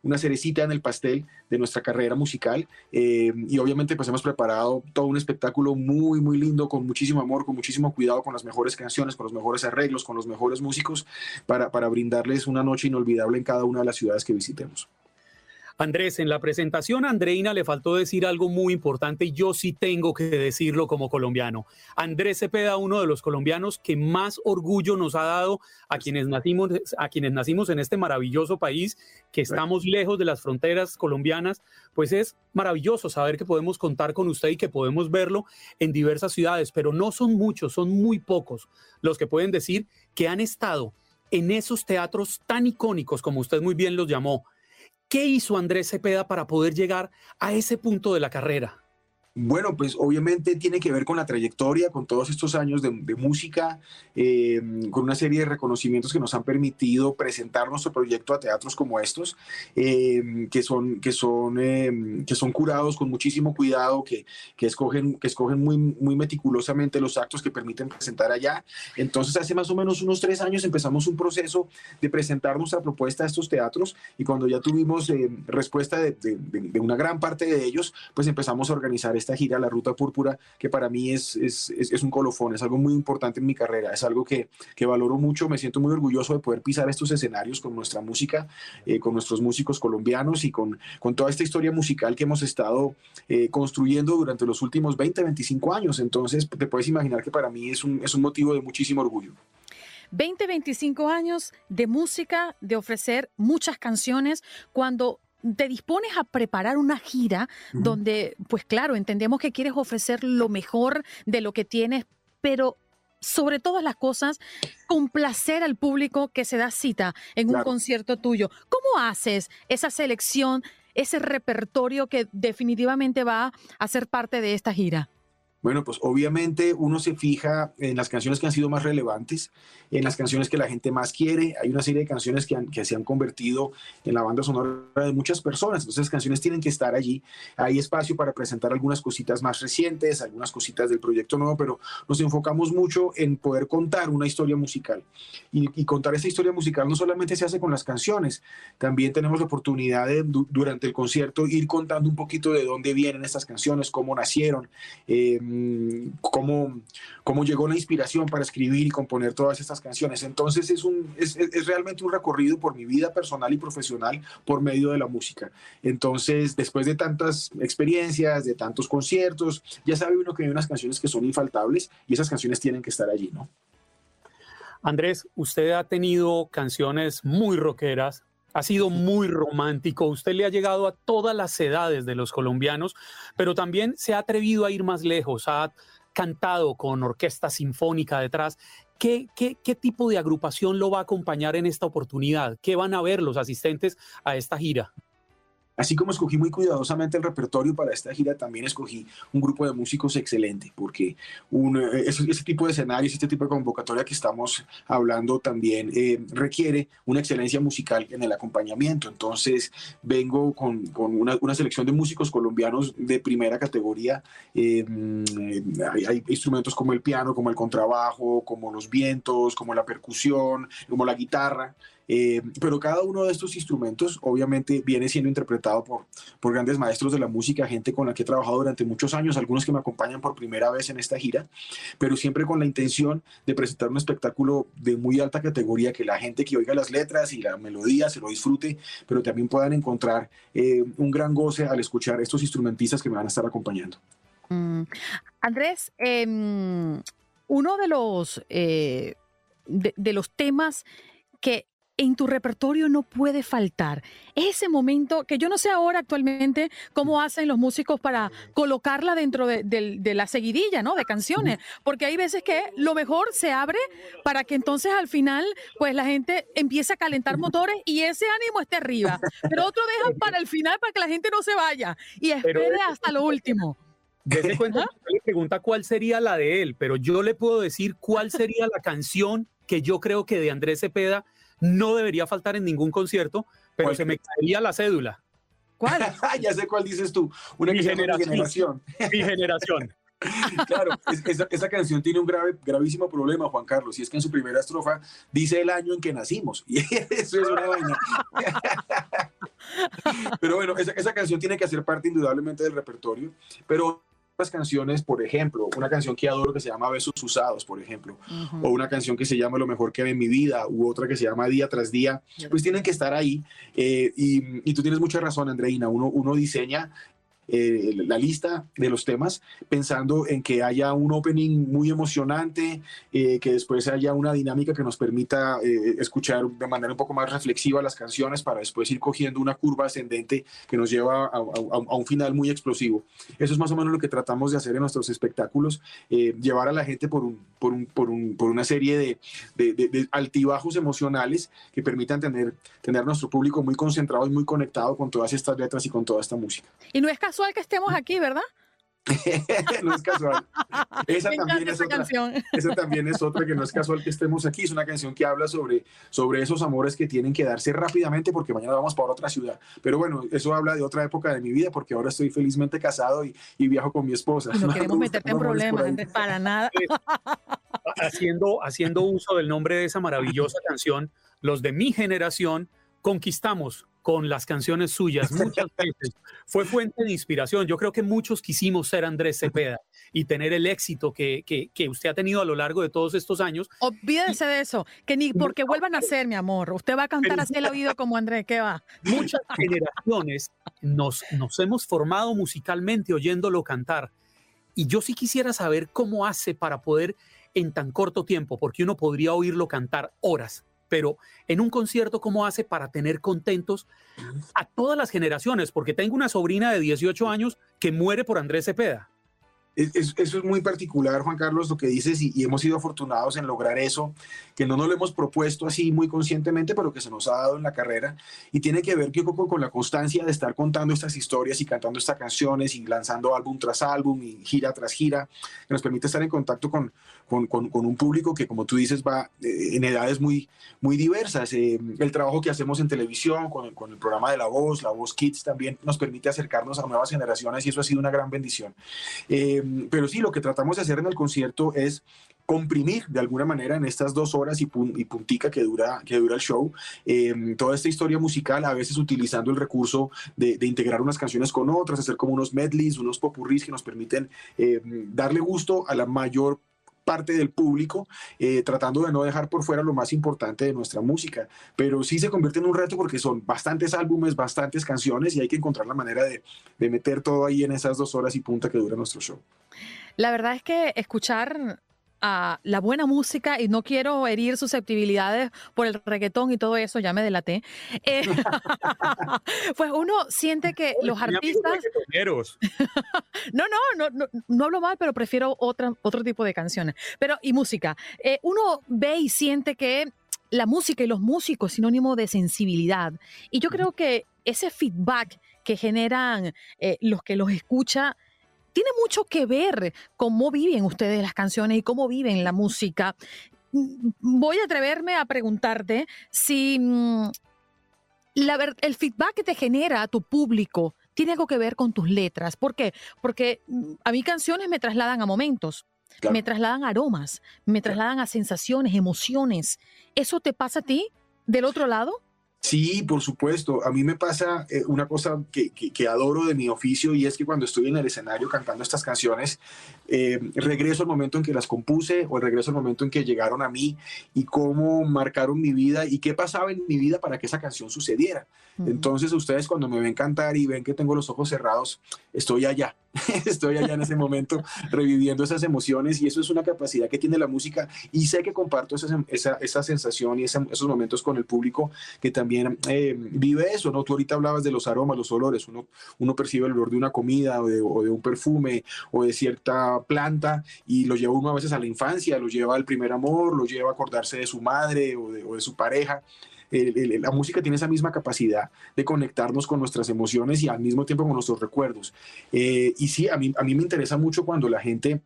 una cerecita en el pastel de nuestra carrera musical eh, y obviamente pues hemos preparado todo un espectáculo muy muy lindo con muchísimo amor, con muchísimo cuidado con las mejores canciones, con los mejores arreglos, con los mejores músicos para, para brindarles una noche inolvidable en cada una de las ciudades que visitemos. Andrés, en la presentación a Andreina le faltó decir algo muy importante y yo sí tengo que decirlo como colombiano. Andrés Cepeda, uno de los colombianos que más orgullo nos ha dado a quienes nacimos, a quienes nacimos en este maravilloso país, que estamos lejos de las fronteras colombianas, pues es maravilloso saber que podemos contar con usted y que podemos verlo en diversas ciudades, pero no son muchos, son muy pocos los que pueden decir que han estado en esos teatros tan icónicos como usted muy bien los llamó, ¿Qué hizo Andrés Cepeda para poder llegar a ese punto de la carrera? Bueno, pues obviamente tiene que ver con la trayectoria, con todos estos años de, música, eh, con una serie de reconocimientos que nos han permitido presentar nuestro proyecto a teatros como estos, eh, que, son, que, son, eh, que son curados con muchísimo cuidado, que, que, escogen, que escogen muy, muy meticulosamente los actos que permiten presentar allá. Entonces, hace más o menos unos tres años empezamos un proceso de presentar nuestra propuesta a estos teatros y cuando ya tuvimos respuesta de, de, una gran parte de ellos, pues empezamos a organizar esta gira, la Ruta Púrpura, que para mí es, es, es, un colofón, es algo muy importante en mi carrera, es algo que, que, valoro mucho, me siento muy orgulloso de poder pisar estos escenarios con nuestra música, eh, con nuestros músicos colombianos y con, con toda esta historia musical que hemos estado eh, construyendo durante los últimos 20, 25 años. Entonces, te puedes imaginar que para mí es un, es un motivo de muchísimo orgullo. 20, 25 años de música, de ofrecer muchas canciones, cuando te dispones a preparar una gira donde, pues claro, entendemos que quieres ofrecer lo mejor de lo que tienes, pero sobre todas las cosas, complacer al público que se da cita en un concierto tuyo. ¿Cómo haces esa selección, ese repertorio que definitivamente va a ser parte de esta gira? Bueno, pues obviamente uno se fija en las canciones que han sido más relevantes, en las canciones que la gente más quiere. Hay una serie de canciones que, que se han convertido en la banda sonora de muchas personas. Entonces, las canciones tienen que estar allí. Hay espacio para presentar algunas cositas más recientes, algunas cositas del proyecto nuevo, pero nos enfocamos mucho en poder contar una historia musical. Y, contar esa historia musical no solamente se hace con las canciones, también tenemos la oportunidad de, durante el concierto, ir contando un poquito de dónde vienen estas canciones, cómo nacieron. Mm, cómo, cómo llegó la inspiración para escribir y componer todas estas canciones. Entonces es, un, es, es, realmente un recorrido por mi vida personal y profesional por medio de la música. Entonces, después de tantas experiencias, de tantos conciertos, ya sabe uno que hay unas canciones que son infaltables y esas canciones tienen que estar allí, ¿no? Andrés, usted ha tenido canciones muy rockeras, ha sido muy romántico, usted le ha llegado a todas las edades de los colombianos, pero también se ha atrevido a ir más lejos, ha cantado con orquesta sinfónica detrás. ¿Qué, qué, qué tipo de agrupación lo va a acompañar en esta oportunidad? ¿Qué van a ver los asistentes a esta gira? Así como escogí muy cuidadosamente el repertorio para esta gira, también escogí un grupo de músicos excelente, porque eh, ese, tipo de escenarios, este tipo de convocatoria que estamos hablando también eh, requiere una excelencia musical en el acompañamiento. Entonces, vengo con, una, selección de músicos colombianos de primera categoría. Eh, hay, hay, instrumentos como el piano, como el contrabajo, como los vientos, como la percusión, como la guitarra. Eh, pero cada uno de estos instrumentos obviamente viene siendo interpretado por, por grandes maestros de la música, gente con la que he trabajado durante muchos años, algunos que me acompañan por primera vez en esta gira, pero siempre con la intención de presentar un espectáculo de muy alta categoría, que la gente que oiga las letras y la melodía se lo disfrute, pero también puedan encontrar eh, un gran goce al escuchar estos instrumentistas que me van a estar acompañando. Mm. Andrés, em, uno de los, eh, de los temas que en tu repertorio no puede faltar. Ese momento que yo no sé ahora actualmente cómo hacen los músicos para colocarla dentro de, la seguidilla, ¿no? De canciones, porque hay veces que lo mejor se abre para que entonces al final, pues la gente empiece a calentar motores y ese ánimo esté arriba. Pero otro dejan (laughs) para el final para que la gente no se vaya y espere hasta lo último. Desde cuenta, le pregunta cuál sería la de él, pero yo le puedo decir cuál sería la canción que yo creo que de Andrés Cepeda no debería faltar en ningún concierto, pero se me caería la cédula. ¿Cuál? (laughs) ya sé cuál dices tú. Una mi generación. Mi generación. (laughs) (laughs) claro, esa, canción tiene un grave, gravísimo problema, Juan Carlos, y es que en su primera estrofa dice el año en que nacimos, y eso es una vaina. pero bueno, esa, esa canción tiene que hacer parte indudablemente del repertorio, pero canciones, por ejemplo, una canción que adoro que se llama Besos Usados, por ejemplo, o una canción que se llama Lo mejor que ve en mi vida, u otra que se llama Día tras Día, pues tienen que estar ahí. Eh, y, y, tú tienes mucha razón, Andreina, uno, uno diseña eh, la lista de los temas, pensando en que haya un opening muy emocionante, eh, que después haya una dinámica que nos permita eh, escuchar de manera un poco más reflexiva las canciones para después ir cogiendo una curva ascendente que nos lleva a, un final muy explosivo. Eso es más o menos lo que tratamos de hacer en nuestros espectáculos, llevar a la gente por, un, por, un, por, un, por una serie de, de, de, altibajos emocionales que permitan tener, tener nuestro público muy concentrado y muy conectado con todas estas letras y con toda esta música. Y no es casual que estemos aquí, ¿verdad? (laughs) no es casual. Esa también es, otra, esa también es otra que no es casual que estemos aquí. Es una canción que habla sobre, sobre esos amores que tienen que darse rápidamente porque mañana vamos para otra ciudad. Pero bueno, eso habla de otra época de mi vida porque ahora estoy felizmente casado y, y viajo con mi esposa. no, queremos meterte en problemas, para nada. haciendo, haciendo uso del nombre de esa maravillosa canción, los de mi generación conquistamos con las canciones suyas muchas (laughs) veces. Fue fuente de inspiración. Yo creo que muchos quisimos ser Andrés Cepeda y tener el éxito que, que, usted ha tenido a lo largo de todos estos años. Olvídense de eso, que ni porque vuelvan a ser, mi amor. Usted va a cantar así el oído como Andrés, ¿qué va? Muchas generaciones nos, nos hemos formado musicalmente oyéndolo cantar. Y yo sí quisiera saber cómo hace para poder en tan corto tiempo, porque uno podría oírlo cantar horas pero en un concierto, ¿cómo hace para tener contentos a todas las generaciones? Porque tengo una sobrina de 18 años que muere por Andrés Cepeda eso es muy particular, Juan Carlos, lo que dices, y, hemos sido afortunados en lograr eso, que no nos lo hemos propuesto así muy conscientemente, pero que se nos ha dado en la carrera, y tiene que ver con, con la constancia de estar contando estas historias y cantando estas canciones y lanzando álbum tras álbum y gira tras gira, que nos permite estar en contacto con, con, con un público que, como tú dices, va eh, en edades muy, muy diversas. Eh, el trabajo que hacemos en televisión, con el, con el programa de La Voz, La Voz Kids, también nos permite acercarnos a nuevas generaciones y eso ha sido una gran bendición. Eh, pero sí, lo que tratamos de hacer en el concierto es comprimir de alguna manera en estas dos horas y, puntica que dura, que dura el show, em, toda esta historia musical, a veces utilizando el recurso de, integrar unas canciones con otras, hacer como unos medleys, unos popurris que nos permiten em, darle gusto a la mayor parte del público, eh, tratando de no dejar por fuera lo más importante de nuestra música. Pero sí se convierte en un reto porque son bastantes álbumes, bastantes canciones y hay que encontrar la manera de, de meter todo ahí en esas dos horas y punta que dura nuestro show. La verdad es que escuchar a la buena música y no quiero herir susceptibilidades por el reggaetón y todo eso, ya me delaté. Eh, (laughs) pues uno siente que los artistas... (laughs) no, no, no, no, hablo mal, pero prefiero otra, otro tipo de canciones. Pero, y música. Eh, uno ve y siente que la música y los músicos sinónimo de sensibilidad. Y yo creo que ese feedback que generan eh, los que los escuchan tiene mucho que ver cómo viven ustedes las canciones y cómo viven la música. Mm, voy a atreverme a preguntarte si mm, el feedback que te genera a tu público tiene algo que ver con tus letras. ¿Por qué? Porque mm, a mí canciones me trasladan a momentos. Me trasladan a aromas, me trasladan a sensaciones, emociones. ¿Eso te pasa a ti del otro lado? Sí, por supuesto. A mí me pasa eh, una cosa que, que, adoro de mi oficio y es que cuando estoy en el escenario cantando estas canciones, eh, regreso al momento en que las compuse o regreso al momento en que llegaron a mí y cómo marcaron mi vida y qué pasaba en mi vida para que esa canción sucediera. Entonces ustedes cuando me ven cantar y ven que tengo los ojos cerrados, estoy allá, (laughs) estoy allá en ese momento reviviendo esas emociones y eso es una capacidad que tiene la música y sé que comparto esa, esa, esa sensación y esos momentos con el público que también eh, vive eso, ¿no? Tú ahorita hablabas de los aromas, los olores, uno, uno percibe el olor de una comida o de, o de un perfume o de cierta planta y lo lleva uno a veces a la infancia, lo lleva al primer amor, lo lleva a acordarse de su madre o de, o de su pareja la música tiene esa misma capacidad de conectarnos con nuestras emociones y al mismo tiempo con nuestros recuerdos. Eh, y sí, a mí, a mí me interesa mucho cuando la gente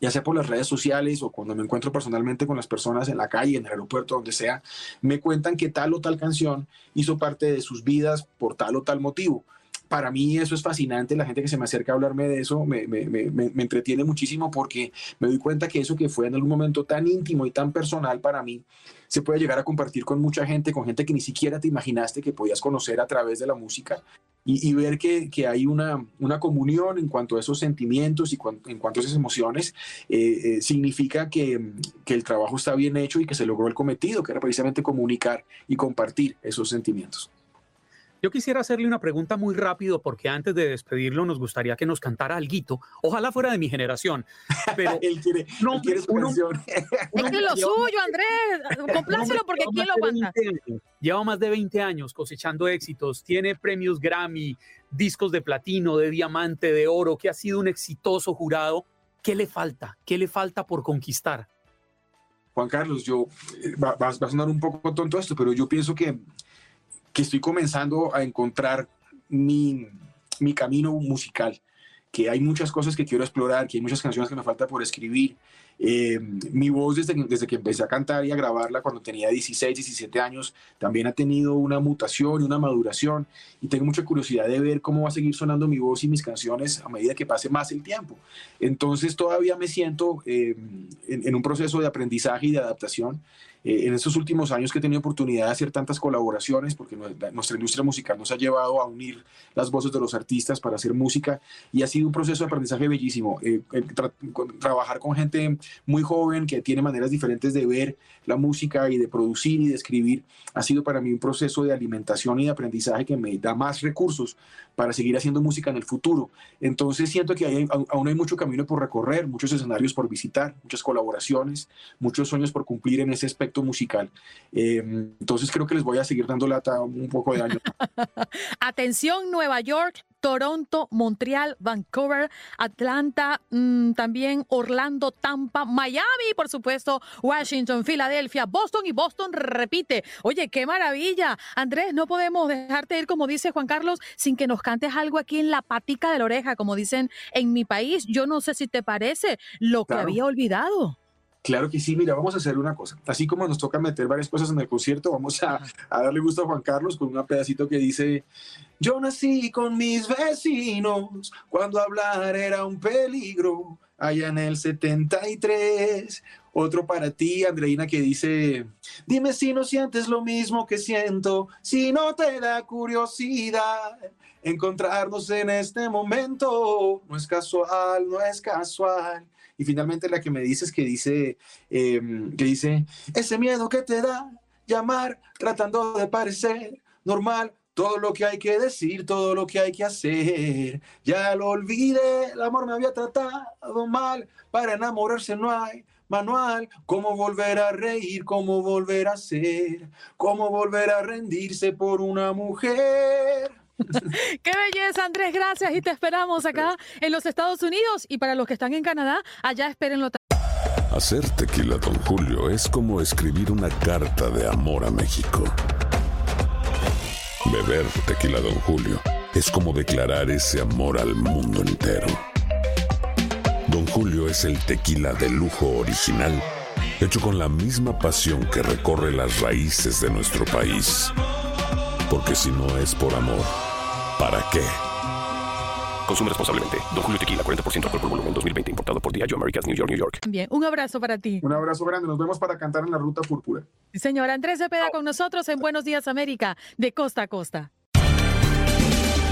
ya sea por las redes sociales o cuando me encuentro personalmente con las personas en la calle, en el aeropuerto, donde sea, me cuentan que tal o tal canción hizo parte de sus vidas por tal o tal motivo para mí eso es fascinante, la gente que se me acerca a hablarme de eso me, me, me, me, entretiene muchísimo porque me doy cuenta que eso que fue en algún momento tan íntimo y tan personal para mí, se puede llegar a compartir con mucha gente, con gente que ni siquiera te imaginaste que podías conocer a través de la música y, ver que, que, hay una, una comunión en cuanto a esos sentimientos y en cuanto a esas emociones, eh, eh, significa que, que el trabajo está bien hecho y que se logró el cometido, que era precisamente comunicar y compartir esos sentimientos. Yo quisiera hacerle una pregunta muy rápido porque antes de despedirlo nos gustaría que nos cantara algo. Ojalá fuera de mi generación. (laughs) Pero él quiere, no, él quiere su canción. (laughs) Es que lo suyo, Andrés. Complácelo porque ¿quién lo aguanta? Lleva más de 20 años cosechando éxitos. Tiene premios Grammy, discos de platino, de diamante, de oro, que ha sido un exitoso jurado. ¿Qué le falta? ¿Qué le falta por conquistar? Juan Carlos, yo eh, va, va, a sonar un poco tonto esto, pero yo pienso que que estoy comenzando a encontrar mi, mi camino musical, que hay muchas cosas que quiero explorar, que hay muchas canciones que me falta por escribir, eh, mi voz desde, desde que empecé a cantar y a grabarla cuando tenía 16, 17 años, también ha tenido una mutación y una maduración y tengo mucha curiosidad de ver cómo va a seguir sonando mi voz y mis canciones a medida que pase más el tiempo. Entonces todavía me siento eh, en, un proceso de aprendizaje y de adaptación. Eh, en estos últimos años que he tenido oportunidad de hacer tantas colaboraciones, porque nuestra industria musical nos ha llevado a unir las voces de los artistas para hacer música y ha sido un proceso de aprendizaje bellísimo. trabajar con gente muy joven que tiene maneras diferentes de ver la música y de producir y de escribir, ha sido para mí un proceso de alimentación y de aprendizaje que me da más recursos para seguir haciendo música en el futuro. Entonces siento que hay, aún hay mucho camino por recorrer, muchos escenarios por visitar, muchas colaboraciones, muchos sueños por cumplir en ese aspecto musical. Em, entonces creo que les voy a seguir dando lata un poco de años. (laughs) Atención Nueva York, Toronto, Montreal, Vancouver, Atlanta, mm, también Orlando, Tampa, Miami, por supuesto, Washington, Filadelfia, Boston y Boston repite. Oye, qué maravilla. Andrés, no podemos dejarte ir, como dice Juan Carlos, sin que nos cantes algo aquí en la patica de la oreja, como dicen en mi país. Yo no sé si te parece lo que había olvidado. Claro que sí, mira, vamos a hacer una cosa. Así como nos toca meter varias cosas en el concierto, vamos a, darle gusto a Juan Carlos con un pedacito que dice, yo nací con mis vecinos, cuando hablar era un peligro, allá en el 73. Otro para ti, Andreina, que dice, dime si no sientes lo mismo que siento, si no te da curiosidad. Encontrarnos en este momento no es casual, no es casual. Y finalmente la que me dices que dice, em, que dice, ese miedo que te da llamar tratando de parecer normal, todo lo que hay que decir, todo lo que hay que hacer. Ya lo olvidé, el amor me había tratado mal, para enamorarse no hay manual, cómo volver a reír, cómo volver a ser, cómo volver a rendirse por una mujer. (laughs) Qué belleza, Andrés, gracias y te esperamos acá en los Estados Unidos y para los que están en Canadá, allá espérenlo. Hacer tequila, don Julio, es como escribir una carta de amor a México. Beber tequila, don Julio, es como declarar ese amor al mundo entero. Don Julio es el tequila de lujo original, hecho con la misma pasión que recorre las raíces de nuestro país. Porque si no es por amor, ¿para qué? Consume responsablemente. Don Julio Tequila, 40% alcohol por volumen, 2020. Importado por Diageo Americas, New York, New York. Bien, un abrazo para ti. Un abrazo grande. Nos vemos para cantar en la Ruta Púrpura. Señor Andrés Cepeda con nosotros en Buenos Días América, de costa a costa.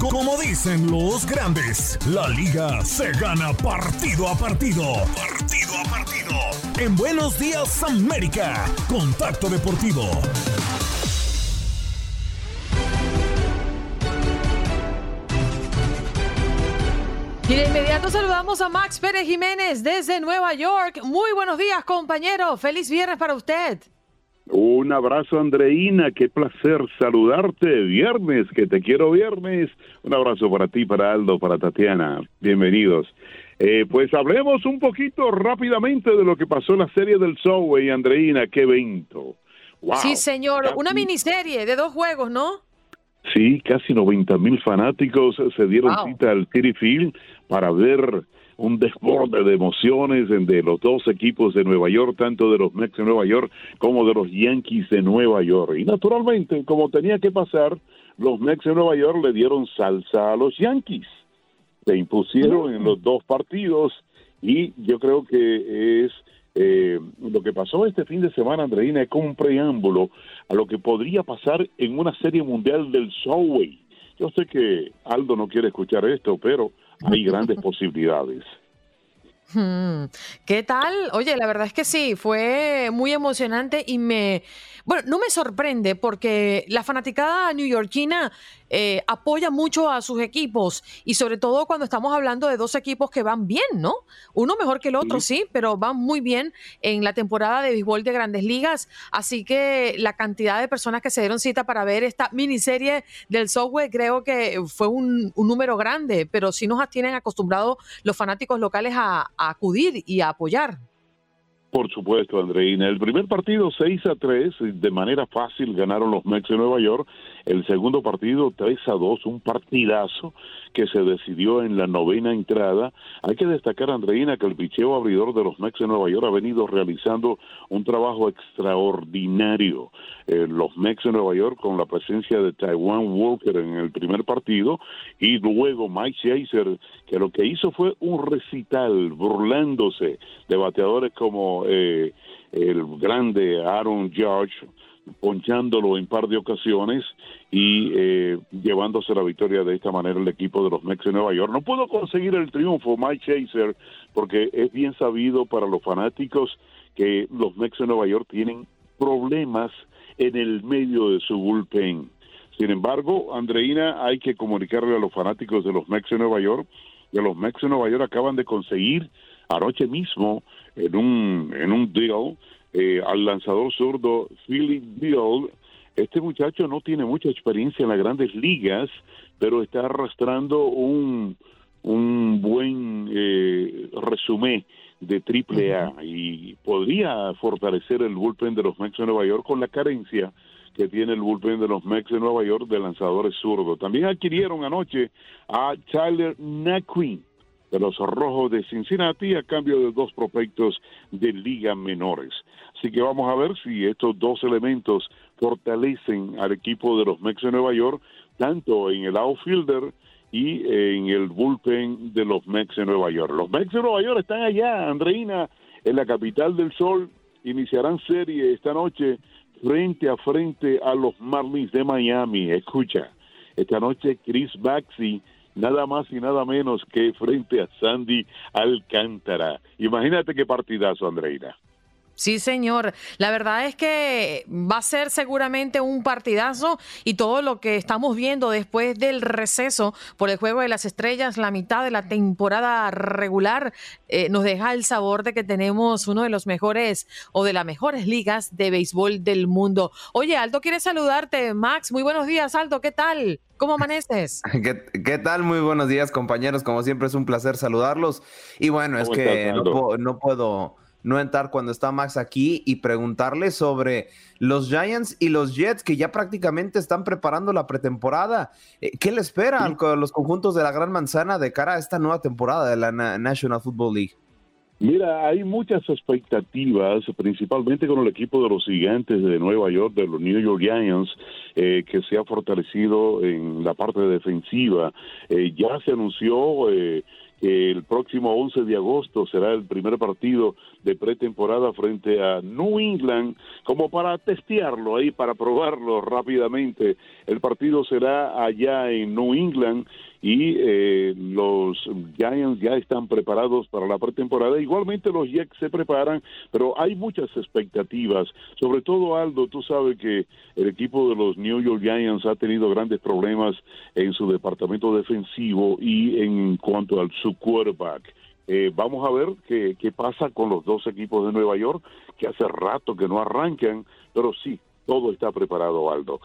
Como dicen los grandes, la liga se gana partido a partido. Partido a partido. En Buenos Días América, Contacto Deportivo. Y de inmediato saludamos a Max Pérez Jiménez desde Nueva York. Muy buenos días, compañero. Feliz viernes para usted. Un abrazo, Andreina. Qué placer saludarte. Viernes, que te quiero viernes. Un abrazo para ti, para Aldo, para Tatiana. Bienvenidos. Eh, pues hablemos un poquito rápidamente de lo que pasó en la serie del Subway, Andreina. Qué evento. sí, señor. Una miniserie de dos juegos, ¿no? Sí, casi 90 mil fanáticos se dieron cita al City Field para ver un desborde de emociones de los dos equipos de Nueva York, tanto de los Mets de Nueva York como de los Yankees de Nueva York. Y naturalmente, como tenía que pasar, los Mets de Nueva York le dieron salsa a los Yankees. Se impusieron en los dos partidos y yo creo que es eh, lo que pasó este fin de semana, Andreina, es como un preámbulo a lo que podría pasar en una serie mundial del Subway. Yo sé que Aldo no quiere escuchar esto, pero hay grandes posibilidades. Hmm. ¿Qué tal? Oye, la verdad es que sí, fue muy emocionante y me, bueno, no me sorprende porque la fanaticada neoyorquina eh, apoya mucho a sus equipos y sobre todo cuando estamos hablando de dos equipos que van bien, ¿no? Uno mejor que el otro, sí, pero van muy bien en la temporada de béisbol de grandes ligas. Así que la cantidad de personas que se dieron cita para ver esta miniserie del software creo que fue un, número grande, pero sí nos tienen acostumbrados los fanáticos locales a acudir y a apoyar. Por supuesto, Andreina. El primer partido 6 a 3, de manera fácil ganaron los Mets de Nueva York. El segundo partido 3 a 2, un partidazo que se decidió en la novena entrada. Hay que destacar, Andreina, que el picheo abridor de los Mets de Nueva York ha venido realizando un trabajo extraordinario. Eh, los Mets de Nueva York con la presencia de Taiwan Walker en el primer partido y luego Mike Chaser, que lo que hizo fue un recital burlándose de bateadores como eh, el grande Aaron George, ponchándolo en par de ocasiones y eh, llevándose la victoria de esta manera el equipo de los Mets de Nueva York. No pudo conseguir el triunfo Mike Chaser porque es bien sabido para los fanáticos que los Mets de Nueva York tienen problemas en el medio de su bullpen. Sin embargo, Andreina, hay que comunicarle a los fanáticos de los Mets de Nueva York que los Mets de Nueva York acaban de conseguir anoche mismo en un, en un deal eh, al lanzador zurdo Philip Bill. Este muchacho no tiene mucha experiencia en las grandes ligas, pero está arrastrando un, un buen eh, resumen de triple A y podría fortalecer el bullpen de los Mets de Nueva York con la carencia que tiene el bullpen de los Mets de Nueva York de lanzadores zurdos. También adquirieron anoche a Tyler Naquin, de los Rojos de Cincinnati a cambio de dos prospectos de liga menores. Así que vamos a ver si estos dos elementos fortalecen al equipo de los Mets de Nueva York, tanto en el outfielder y en el bullpen de los Mets de Nueva York. Los Mets de Nueva York están allá, Andreina, en la capital del sol, iniciarán serie esta noche frente a frente a los Marlins de Miami. Escucha, esta noche Chris Baxi nada más y nada menos que frente a Sandy Alcántara. Imagínate qué partidazo, Andreina. Sí, señor. La verdad es que va a ser seguramente un partidazo y todo lo que estamos viendo después del receso por el Juego de las Estrellas, la mitad de la temporada regular, eh, nos deja el sabor de que tenemos uno de los mejores o de las mejores ligas de béisbol del mundo. Oye, Aldo quiere saludarte. Max, muy buenos días, Aldo. ¿Qué tal? ¿Cómo amaneces? (laughs) ¿Qué, tal? Muy buenos días, compañeros. Como siempre es un placer saludarlos. Y bueno, es que no puedo no entrar cuando está Max aquí y preguntarle sobre los Giants y los Jets que ya prácticamente están preparando la pretemporada. Eh, ¿Qué le esperan los conjuntos de la Gran Manzana de cara a esta nueva temporada de la National Football League? Mira, hay muchas expectativas, principalmente con el equipo de los gigantes de Nueva York, de los New York Giants, eh, que se ha fortalecido en la parte defensiva. Eh, ya se anunció eh, el próximo 11 de agosto será el primer partido de pretemporada frente a New England, como para testearlo ahí, para probarlo rápidamente. El partido será allá en New England y eh, los Giants ya están preparados para la pretemporada. Igualmente los Jets se preparan, pero hay muchas expectativas. Sobre todo, Aldo, tú sabes que el equipo de los New York Giants ha tenido grandes problemas en su departamento defensivo y en cuanto al su quarterback. Eh, vamos a ver qué, qué pasa con los dos equipos de Nueva York, que hace rato que no arrancan, pero sí, todo está preparado, Aldo.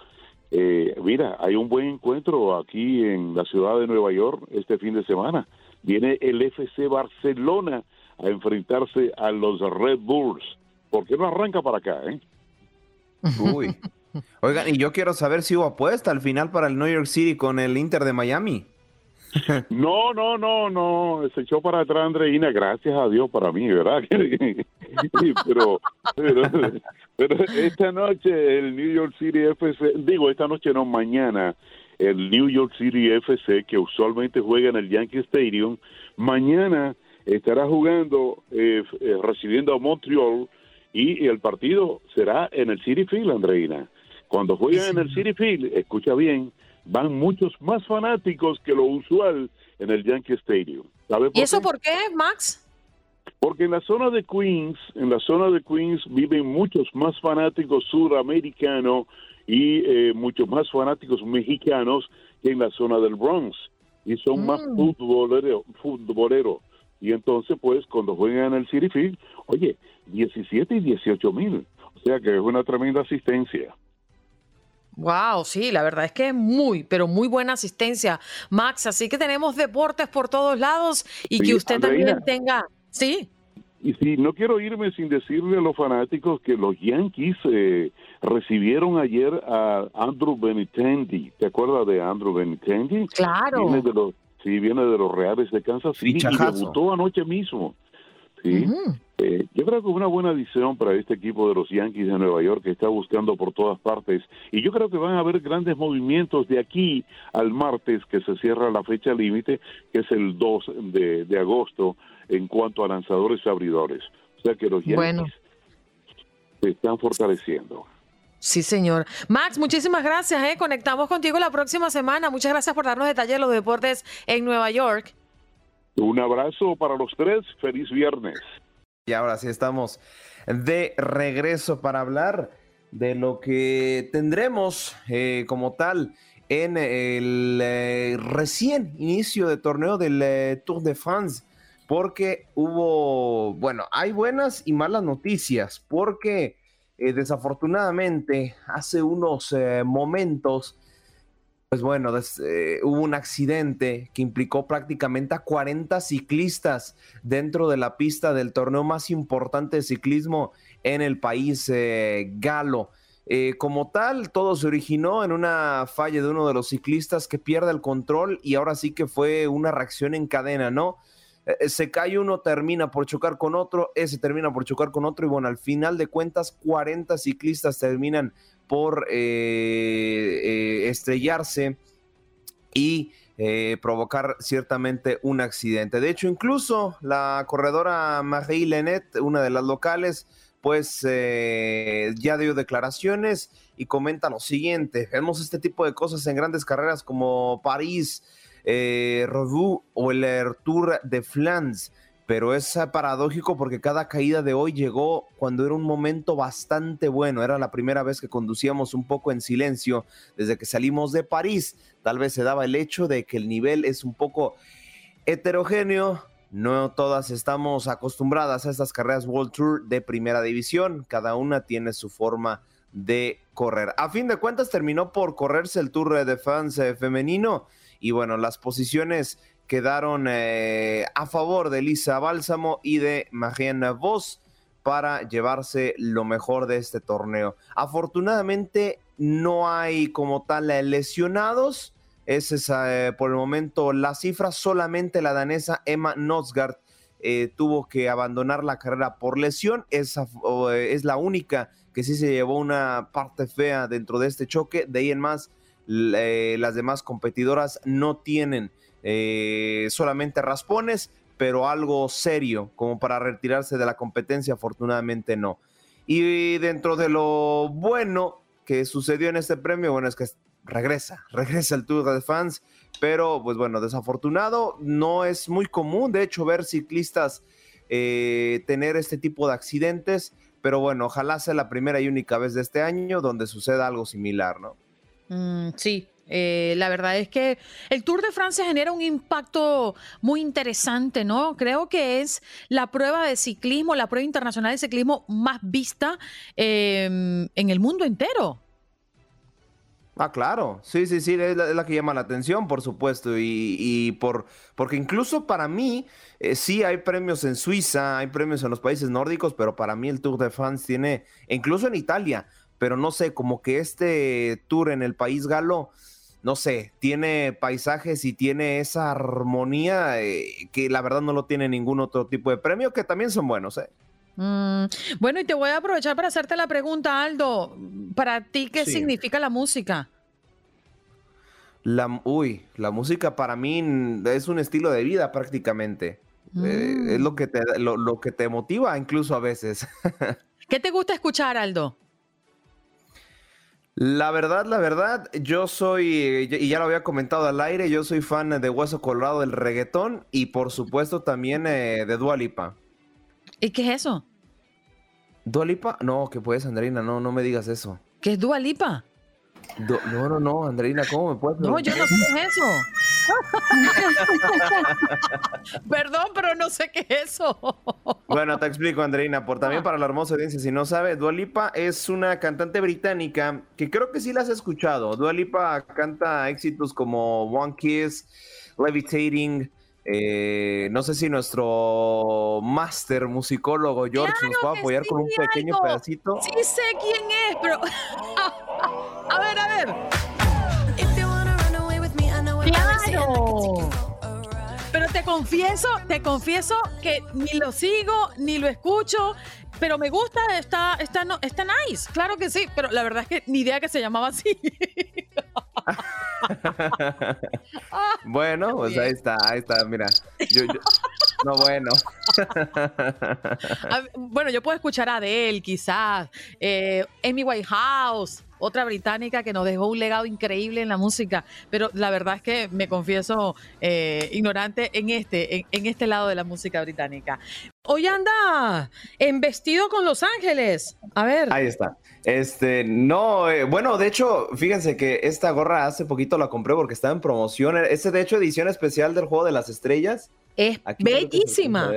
Eh, mira, hay un buen encuentro aquí en la ciudad de Nueva York este fin de semana. Viene el FC Barcelona a enfrentarse a los Red Bulls. ¿Por qué no arranca para acá, eh? (laughs) Uy. Oigan, y yo quiero saber si hubo apuesta al final para el New York City con el Inter de Miami. (laughs) No, no, no, no, se echó para atrás Andreina, gracias a Dios para mí, ¿verdad? (laughs) pero, pero, esta noche el New York City FC, digo, esta noche no, mañana, el New York City FC, que usualmente juega en el Yankee Stadium, mañana estará jugando, eh, eh, recibiendo a Montreal y el partido será en el City Field, Andreina. Cuando juegan en el City Field, escucha bien, van muchos más fanáticos que lo usual en el Yankee Stadium. ¿Y eso por qué, Max? Porque en la zona de Queens, en la zona de Queens viven muchos más fanáticos suramericanos y eh, muchos más fanáticos mexicanos que en la zona del Bronx. Y son más mm. futboleros. Y entonces, pues, cuando juegan en el City Field, oye, 17 y 18 mil. O sea que es una tremenda asistencia. Wow, sí, la verdad es que es muy, pero muy buena asistencia, Max. Así que tenemos deportes por todos lados y que usted también tenga, sí. Y si no quiero irme sin decirle a los fanáticos que los Yankees eh, recibieron ayer a Andrew Benintendi. ¿Te acuerdas de Andrew Benintendi? Claro. Viene de los, sí, viene de los Reales de Kansas City y debutó anoche mismo. Sí. Eh, yo creo que es una buena adición para este equipo de los Yankees de Nueva York que está buscando por todas partes. Y yo creo que van a haber grandes movimientos de aquí al martes que se cierra la fecha límite, que es el 2 de, de agosto en cuanto a lanzadores y abridores. O sea que los Yankees se están fortaleciendo. Sí, señor. Max, muchísimas gracias. ¿eh? Conectamos contigo la próxima semana. Muchas gracias por darnos detalles de los deportes en Nueva York. Un abrazo para los tres. Feliz viernes. Y ahora sí estamos de regreso para hablar de lo que tendremos eh, como tal en el eh, recién inicio de torneo del eh, Tour de France porque hubo, bueno, hay buenas y malas noticias, porque eh, desafortunadamente hace unos momentos, pues bueno, eh, hubo un accidente que implicó prácticamente a 40 ciclistas dentro de la pista del torneo más importante de ciclismo en el país galo. como tal, todo se originó en una falla de uno de los ciclistas que pierde el control y ahora sí que fue una reacción en cadena, ¿no? Eh, eh, se cae uno, termina por chocar con otro, ese termina por chocar con otro y bueno, al final de cuentas 40 ciclistas terminan por eh, estrellarse y provocar ciertamente un accidente. De hecho, incluso la corredora Marie Lenet, una de las locales, pues ya dio declaraciones y comenta lo siguiente, vemos este tipo de cosas en grandes carreras como París, eh, o el Tour de Flandre, pero es paradójico porque cada caída de hoy llegó cuando era un momento bastante bueno. Era la primera vez que conducíamos un poco en silencio desde que salimos de París. Tal vez se daba el hecho de que el nivel es un poco heterogéneo. No todas estamos acostumbradas a estas carreras World Tour de primera división. Cada una tiene su forma de correr. A fin de cuentas terminó por correrse el Tour de France femenino y bueno, las posiciones quedaron eh, a favor de Lisa Bálsamo y de Marianne Vos para llevarse lo mejor de este torneo. Afortunadamente no hay como tal lesionados. Esa es eh, por el momento la cifra. Solamente la danesa Emma Nosgard eh, tuvo que abandonar la carrera por lesión. Esa es la única que sí se llevó una parte fea dentro de este choque. De ahí en más, las demás competidoras no tienen eh, solamente raspones, pero algo serio como para retirarse de la competencia, afortunadamente no. Y dentro de lo bueno que sucedió en este premio, bueno, es que regresa, (laughs) regresa el Tour de Fans, pero pues bueno, desafortunado, no es muy común, de hecho, ver ciclistas eh, tener este tipo de accidentes, pero bueno, ojalá sea la primera y única vez de este año donde suceda algo similar, ¿no? Mm, sí, eh, la verdad es que el Tour de Francia genera un impacto muy interesante, ¿no? Creo que es la prueba de ciclismo, la prueba internacional de ciclismo más vista em, en el mundo entero. Ah, claro, sí, sí, sí, es la, que llama la atención, por supuesto, y, por, porque incluso para mí, eh, sí hay premios en Suiza, hay premios en los países nórdicos, pero para mí el Tour de France tiene, incluso en Italia, pero no sé, como que este tour en el país galo, no sé, tiene paisajes y tiene esa armonía eh, que la verdad no lo tiene ningún otro tipo de premio, que también son buenos, ¿eh? Mm, bueno, y te voy a aprovechar para hacerte la pregunta, Aldo. Para ti, ¿qué significa la música? La, uy, la música para mí es un estilo de vida prácticamente. Eh, es lo mm. que, te, lo que te motiva incluso a veces. (laughs) ¿Qué te gusta escuchar, Aldo? La verdad, la verdad, yo soy, y ya lo había comentado al aire, yo soy fan de Hueso Colorado del reggaetón y por supuesto también eh, de Dualipa. ¿Y qué es eso? ¿Dualipa? No, que puedes, Andreina, no, no me digas eso. ¿Qué es Dualipa? no, no, no, Andreina, ¿cómo me puedes? No, yo no sé qué es eso. (laughs) Perdón, pero no sé qué es eso. bueno, te explico, Andreina, por también para la hermosa audiencia, si no sabe, Dualipa es una cantante británica que creo que sí la has escuchado. Dualipa canta éxitos como One Kiss, Levitating, Eh, no sé si nuestro máster musicólogo George nos va a apoyar con un pequeño pedacito. Sí sé quién es, pero confieso, te confieso que ni lo sigo, ni lo escucho, pero me gusta, está, está, no, está nice, claro que sí, pero la verdad es que ni idea que se llamaba así. (laughs) bueno, pues ahí está, ahí está, mira. no, bueno. (laughs) bueno, yo puedo escuchar a Adele, quizás, eh, Amy Whitehouse, otra británica que nos dejó un legado increíble en la música, pero la verdad es que me confieso eh, ignorante en este, en, este lado de la música británica. Hoy anda en vestido con Los Ángeles. A ver. Ahí está. Este, no, eh, bueno, de hecho, fíjense que esta gorra hace poquito la compré porque estaba en promoción. Este, de hecho, edición especial del Juego de las Estrellas. Es bellísima.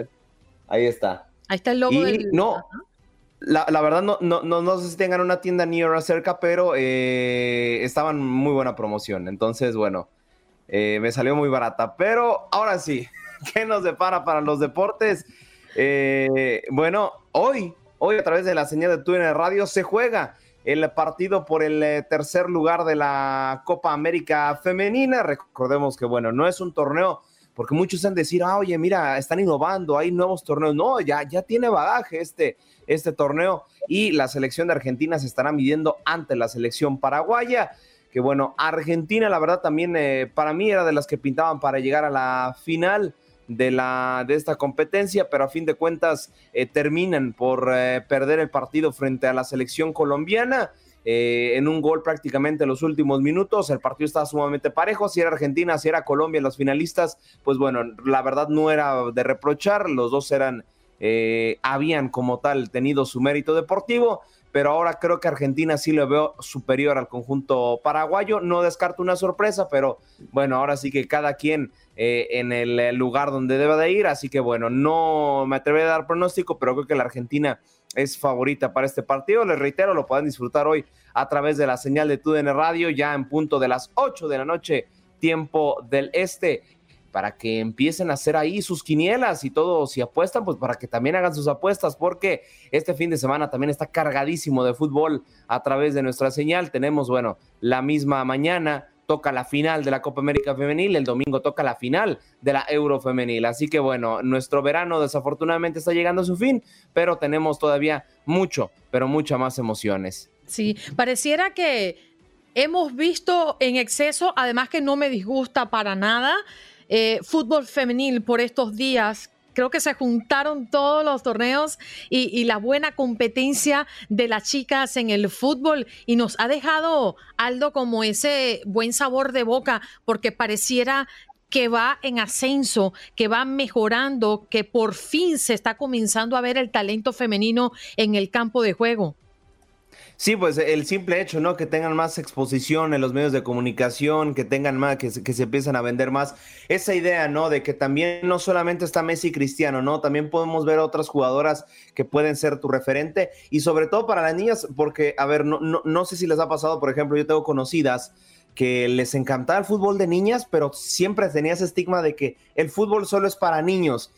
Ahí está. Ahí está el logo y No, la, verdad no, no, no, sé si tengan una tienda near cerca, pero eh, estaban muy buena promoción. Entonces, bueno, eh, me salió muy barata. Pero ahora sí, (laughs) ¿qué nos depara para los deportes? Eh, bueno, hoy, hoy a través de la señal de TUNE Radio se juega el partido por el tercer lugar de la Copa América Femenina. Recordemos que, bueno, no es un torneo porque muchos han decir, ah, oye, mira, están innovando, hay nuevos torneos. No, ya, ya tiene bagaje este, este torneo y la selección de Argentina se estará midiendo ante la selección paraguaya. Que bueno, Argentina, la verdad, también eh, para mí era de las que pintaban para llegar a la final de, la, de esta competencia, pero a fin de cuentas eh, terminan por eh, perder el partido frente a la selección colombiana. Eh, en un gol prácticamente en los últimos minutos. El partido estaba sumamente parejo. Si era Argentina, si era Colombia, los finalistas, pues bueno, la verdad no era de reprochar. Los dos eran, eh, habían como tal tenido su mérito deportivo. Pero ahora creo que Argentina sí lo veo superior al conjunto paraguayo. No descarto una sorpresa, pero bueno, ahora sí que cada quien eh, en el lugar donde debe de ir. Así que bueno, no me atrevo a dar pronóstico, pero creo que la Argentina es favorita para este partido. Les reitero, lo pueden disfrutar hoy a través de la señal de TUDN Radio, ya en punto de las 8 de la noche, tiempo del este, para que empiecen a hacer ahí sus quinielas y todo, si apuestan, pues para que también hagan sus apuestas, porque este fin de semana también está cargadísimo de fútbol a través de nuestra señal. Tenemos, bueno, la misma mañana toca la final de la Copa América Femenil, el domingo toca la final de la Euro Femenil. Así que bueno, nuestro verano desafortunadamente está llegando a su fin, pero tenemos todavía mucho, pero muchas más emociones. Sí, pareciera que hemos visto en exceso, además que no me disgusta para nada, eh, fútbol femenil por estos días creo que se juntaron todos los torneos y, la buena competencia de las chicas en el fútbol y nos ha dejado Aldo como ese buen sabor de boca porque pareciera que va en ascenso, que va mejorando, que por fin se está comenzando a ver el talento femenino en el campo de juego. Sí, pues el simple hecho, ¿no? Que tengan más exposición en los medios de comunicación, que tengan más, que, que se empiezan a vender más. Esa idea, ¿no? De que también no solamente está Messi y Cristiano, ¿no? También podemos ver otras jugadoras que pueden ser tu referente y sobre todo para las niñas, porque, a ver, no, no, no sé si les ha pasado, por ejemplo, yo tengo conocidas que les encantaba el fútbol de niñas, pero siempre tenía ese estigma de que el fútbol solo es para niños.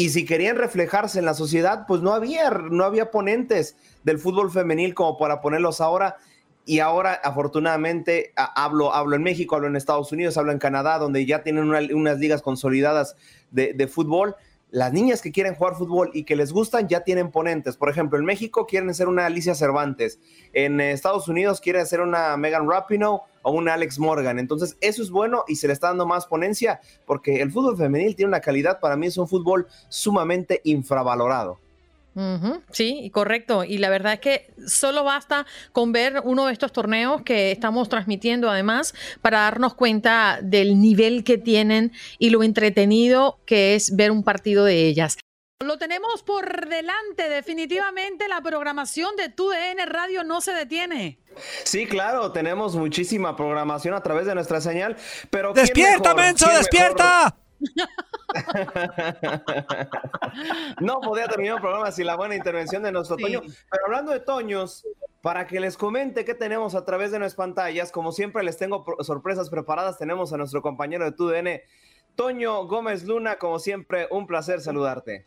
Y si querían reflejarse en la sociedad, pues no había, no había ponentes del fútbol femenil como para ponerlos ahora. Y ahora, afortunadamente, hablo, hablo en México, hablo en Estados Unidos, hablo en Canadá, donde ya tienen unas ligas consolidadas de, de fútbol las niñas que quieren jugar fútbol y que les gustan ya tienen ponentes. Por ejemplo, en México quieren ser una Alicia Cervantes, en Estados Unidos quieren ser una Megan Rapinoe o una Alex Morgan. Entonces, eso es bueno y se le está dando más ponencia porque el fútbol femenil tiene una calidad, para mí es un fútbol sumamente infravalorado. Sí, correcto. Y la verdad es que solo basta con ver uno de estos torneos que estamos transmitiendo además para darnos cuenta del nivel que tienen y lo entretenido que es ver un partido de ellas. Lo tenemos por delante, definitivamente la programación de TUDN Radio no se detiene. Sí, claro, tenemos muchísima programación a través de nuestra señal, pero... ¡Despierta, Menso, despierta! (laughs) no podía terminar el programa sin la buena intervención de nuestro Toño. Pero hablando de Toños, para que les comente qué tenemos a través de nuestras pantallas, como siempre les tengo sorpresas preparadas, tenemos a nuestro compañero de TUDN, Toño Gómez Luna, como siempre, un placer saludarte.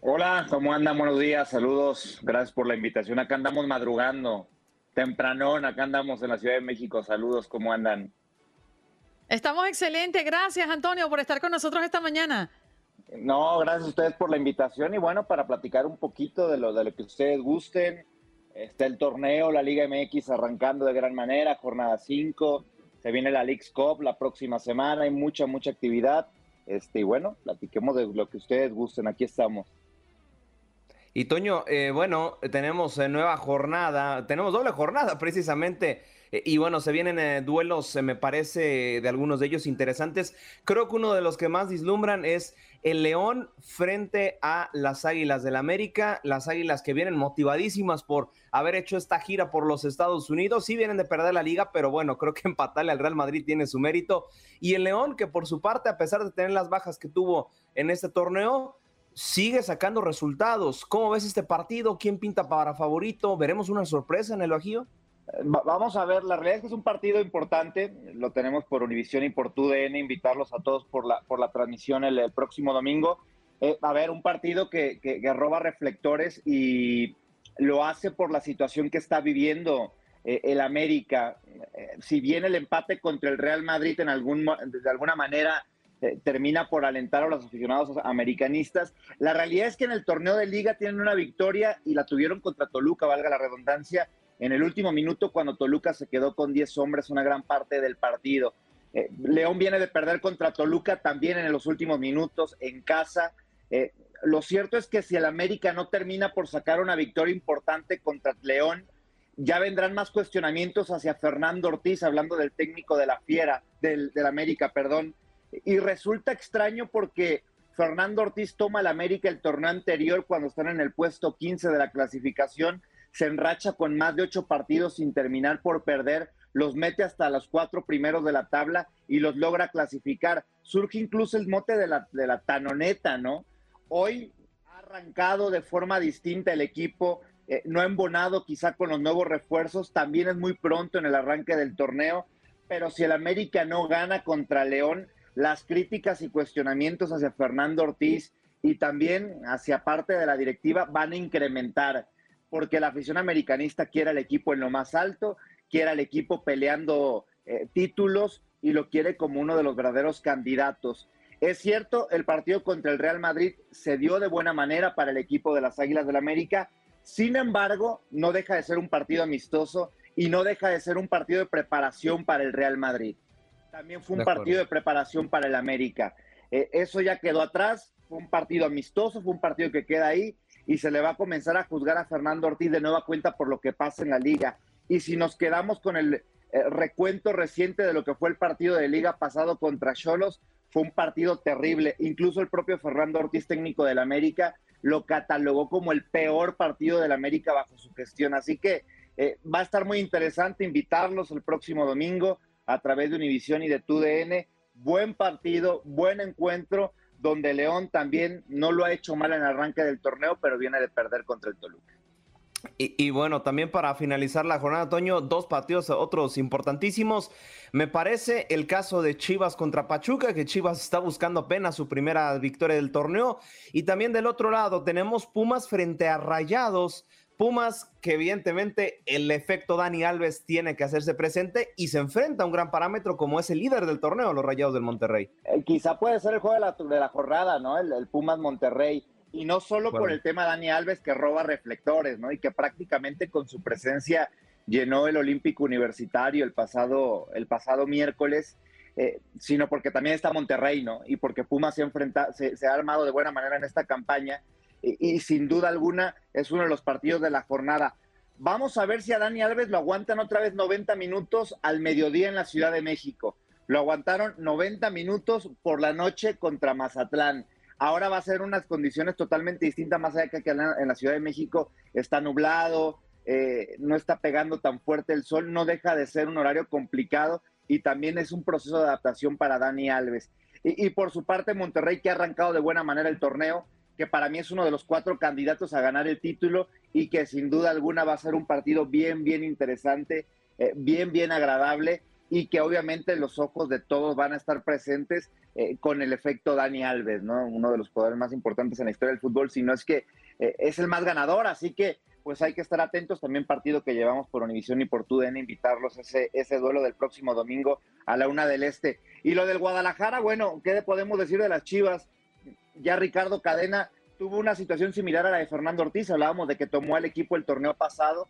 Hola, ¿cómo andan? Buenos días, saludos, gracias por la invitación. Acá andamos madrugando, tempranón, acá andamos en la Ciudad de México. Saludos, ¿cómo andan? Estamos excelentes, gracias Antonio por estar con nosotros esta mañana. No, gracias a ustedes por la invitación y bueno, para platicar un poquito de lo, de lo que ustedes gusten. Está el torneo, la Liga MX arrancando de gran manera, jornada 5. Se viene la League's Cup la próxima semana, hay mucha, mucha actividad. Este, y bueno, platiquemos de lo que ustedes gusten, aquí estamos. Y Toño, eh, bueno, tenemos eh, nueva jornada, tenemos doble jornada precisamente. Eh, y bueno, se vienen duelos, me parece, de algunos de ellos interesantes. Creo que uno de los que más vislumbran es el León frente a las Águilas del América. Las Águilas que vienen motivadísimas por haber hecho esta gira por los Estados Unidos. Sí vienen de perder la liga, pero bueno, creo que (laughs) empatarle al Real Madrid tiene su mérito. Y el León, que por su parte, a pesar de tener las bajas que tuvo en este torneo, sigue sacando resultados. ¿Cómo ves este partido? ¿Quién pinta para favorito? ¿Veremos una sorpresa en el Bajío? Vamos a ver, la realidad es que es un partido importante, lo tenemos por Univisión y por TUDN, invitarlos a todos por la, por la transmisión el, próximo domingo. Eh, a ver, un partido que, que, roba reflectores y lo hace por la situación que está viviendo eh, el América. Eh, si bien el empate contra el Real Madrid en algún, de alguna manera termina por alentar a los aficionados americanistas. La realidad es que en el torneo de liga tienen una victoria y la tuvieron contra Toluca, valga la redundancia, en el último minuto cuando Toluca se quedó con 10 hombres una gran parte del partido. Eh, León viene de perder contra Toluca también en los últimos minutos en casa. Eh, lo cierto es que si el América no termina por sacar una victoria importante contra León, ya vendrán más cuestionamientos hacia Fernando Ortiz, hablando del técnico de la Fiera, del, del América, perdón, y resulta extraño porque Fernando Ortiz toma el América el torneo anterior cuando están en el puesto 15 de la clasificación, se enracha con más de ocho partidos sin terminar por perder, los mete hasta los cuatro primeros de la tabla y los logra clasificar. Surge incluso el mote de la, de la tanoneta, ¿no? Hoy ha arrancado de forma distinta el equipo, eh, no ha embonado quizá con los nuevos refuerzos, también es muy pronto en el arranque del torneo, pero si el América no gana contra León, las críticas y cuestionamientos hacia Fernando Ortiz y también hacia parte de la directiva van a incrementar, porque la afición americanista quiere al equipo en lo más alto, quiere al equipo peleando eh, títulos y lo quiere como uno de los verdaderos candidatos. Es cierto, el partido contra el Real Madrid se dio de buena manera para el equipo de las Águilas del América, sin embargo, no deja de ser un partido amistoso y no deja de ser un partido de preparación para el Real Madrid. También fue un partido de preparación para el América. Eh, eso ya quedó atrás, fue un partido amistoso, fue un partido que queda ahí y se le va a comenzar a juzgar a Fernando Ortiz de nueva cuenta por lo que pasa en la liga. Y si nos quedamos con el eh, recuento reciente de lo que fue el partido de liga pasado contra Cholos, fue un partido terrible. Incluso el propio Fernando Ortiz, técnico del América, lo catalogó como el peor partido del América bajo su gestión. Así que eh, va a estar muy interesante invitarlos el próximo domingo a través de Univisión y de TUDN. Buen partido, buen encuentro, donde León también no lo ha hecho mal en el arranque del torneo, pero viene de perder contra el Toluca. Y, bueno, también para finalizar la jornada, Toño, dos partidos, otros importantísimos. Me parece el caso de Chivas contra Pachuca, que Chivas está buscando apenas su primera victoria del torneo. Y también del otro lado tenemos Pumas frente a Rayados. Pumas, que evidentemente el efecto Dani Alves tiene que hacerse presente y se enfrenta a un gran parámetro como es el líder del torneo, los Rayados del Monterrey. Eh, quizá puede ser el juego de la, jornada, ¿no? El, Pumas Monterrey. Y no solo por el tema Dani Alves que roba reflectores, ¿no? Y que prácticamente con su presencia llenó el Olímpico Universitario el pasado, el pasado miércoles, eh, sino porque también está Monterrey, ¿no? Y porque Pumas se, enfrenta, se ha armado de buena manera en esta campaña y, sin duda alguna es uno de los partidos de la jornada. Vamos a ver si a Dani Alves lo aguantan otra vez 90 minutos al mediodía en la Ciudad de México. Lo aguantaron 90 minutos por la noche contra Mazatlán. Ahora va a ser unas condiciones totalmente distintas, más allá que en la Ciudad de México está nublado, eh, no está pegando tan fuerte el sol, no deja de ser un horario complicado y también es un proceso de adaptación para Dani Alves. Y, y por su parte, Monterrey, que ha arrancado de buena manera el torneo, que para mí es uno de los cuatro candidatos a ganar el título y que sin duda alguna va a ser un partido bien, bien interesante, eh, bien, bien agradable. y que obviamente los ojos de todos van a estar presentes eh, con el efecto Dani Alves, ¿no? Uno de los jugadores más importantes en la historia del fútbol, si no es que eh, es el más ganador, así que pues hay que estar atentos. También partido que llevamos por Univisión y por TUDN, invitarlos a ese, ese duelo del próximo domingo a la una del Este. Y lo del Guadalajara, bueno, ¿qué podemos decir de las Chivas? Ya Ricardo Cadena tuvo una situación similar a la de Fernando Ortiz, hablábamos de que tomó al equipo el torneo pasado,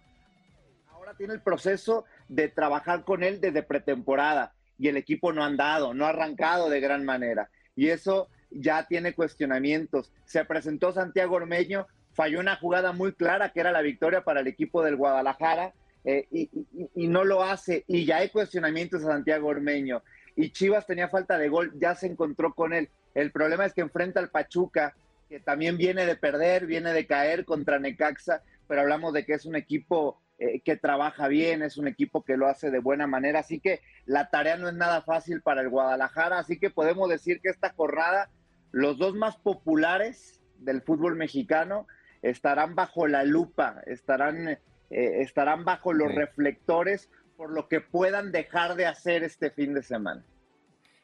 ahora tiene el proceso de trabajar con él desde pretemporada y el equipo no ha andado, no ha arrancado de gran manera. Y eso ya tiene cuestionamientos. Se presentó Santiago Ormeño, falló una jugada muy clara que era la victoria para el equipo del Guadalajara eh, y, no lo hace. Y ya hay cuestionamientos a Santiago Ormeño. Y Chivas tenía falta de gol, ya se encontró con él. El problema es que enfrenta al Pachuca, que también viene de perder, viene de caer contra Necaxa, pero hablamos de que es un equipo eh, que trabaja bien, es un equipo que lo hace de buena manera, así que la tarea no es nada fácil para el Guadalajara, así que podemos decir que esta jornada, los dos más populares del fútbol mexicano estarán bajo la lupa, estarán, eh, estarán bajo los reflectores por lo que puedan dejar de hacer este fin de semana.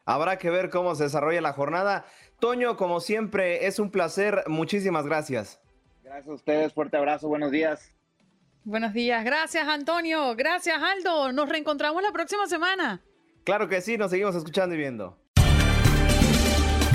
Habrá que ver cómo se desarrolla la jornada. Toño, como siempre, es un placer. Muchísimas gracias. Gracias a ustedes. Fuerte abrazo. Buenos días. Buenos días, gracias Antonio, gracias Aldo, nos reencontramos la próxima semana. Claro que sí, nos seguimos escuchando y viendo.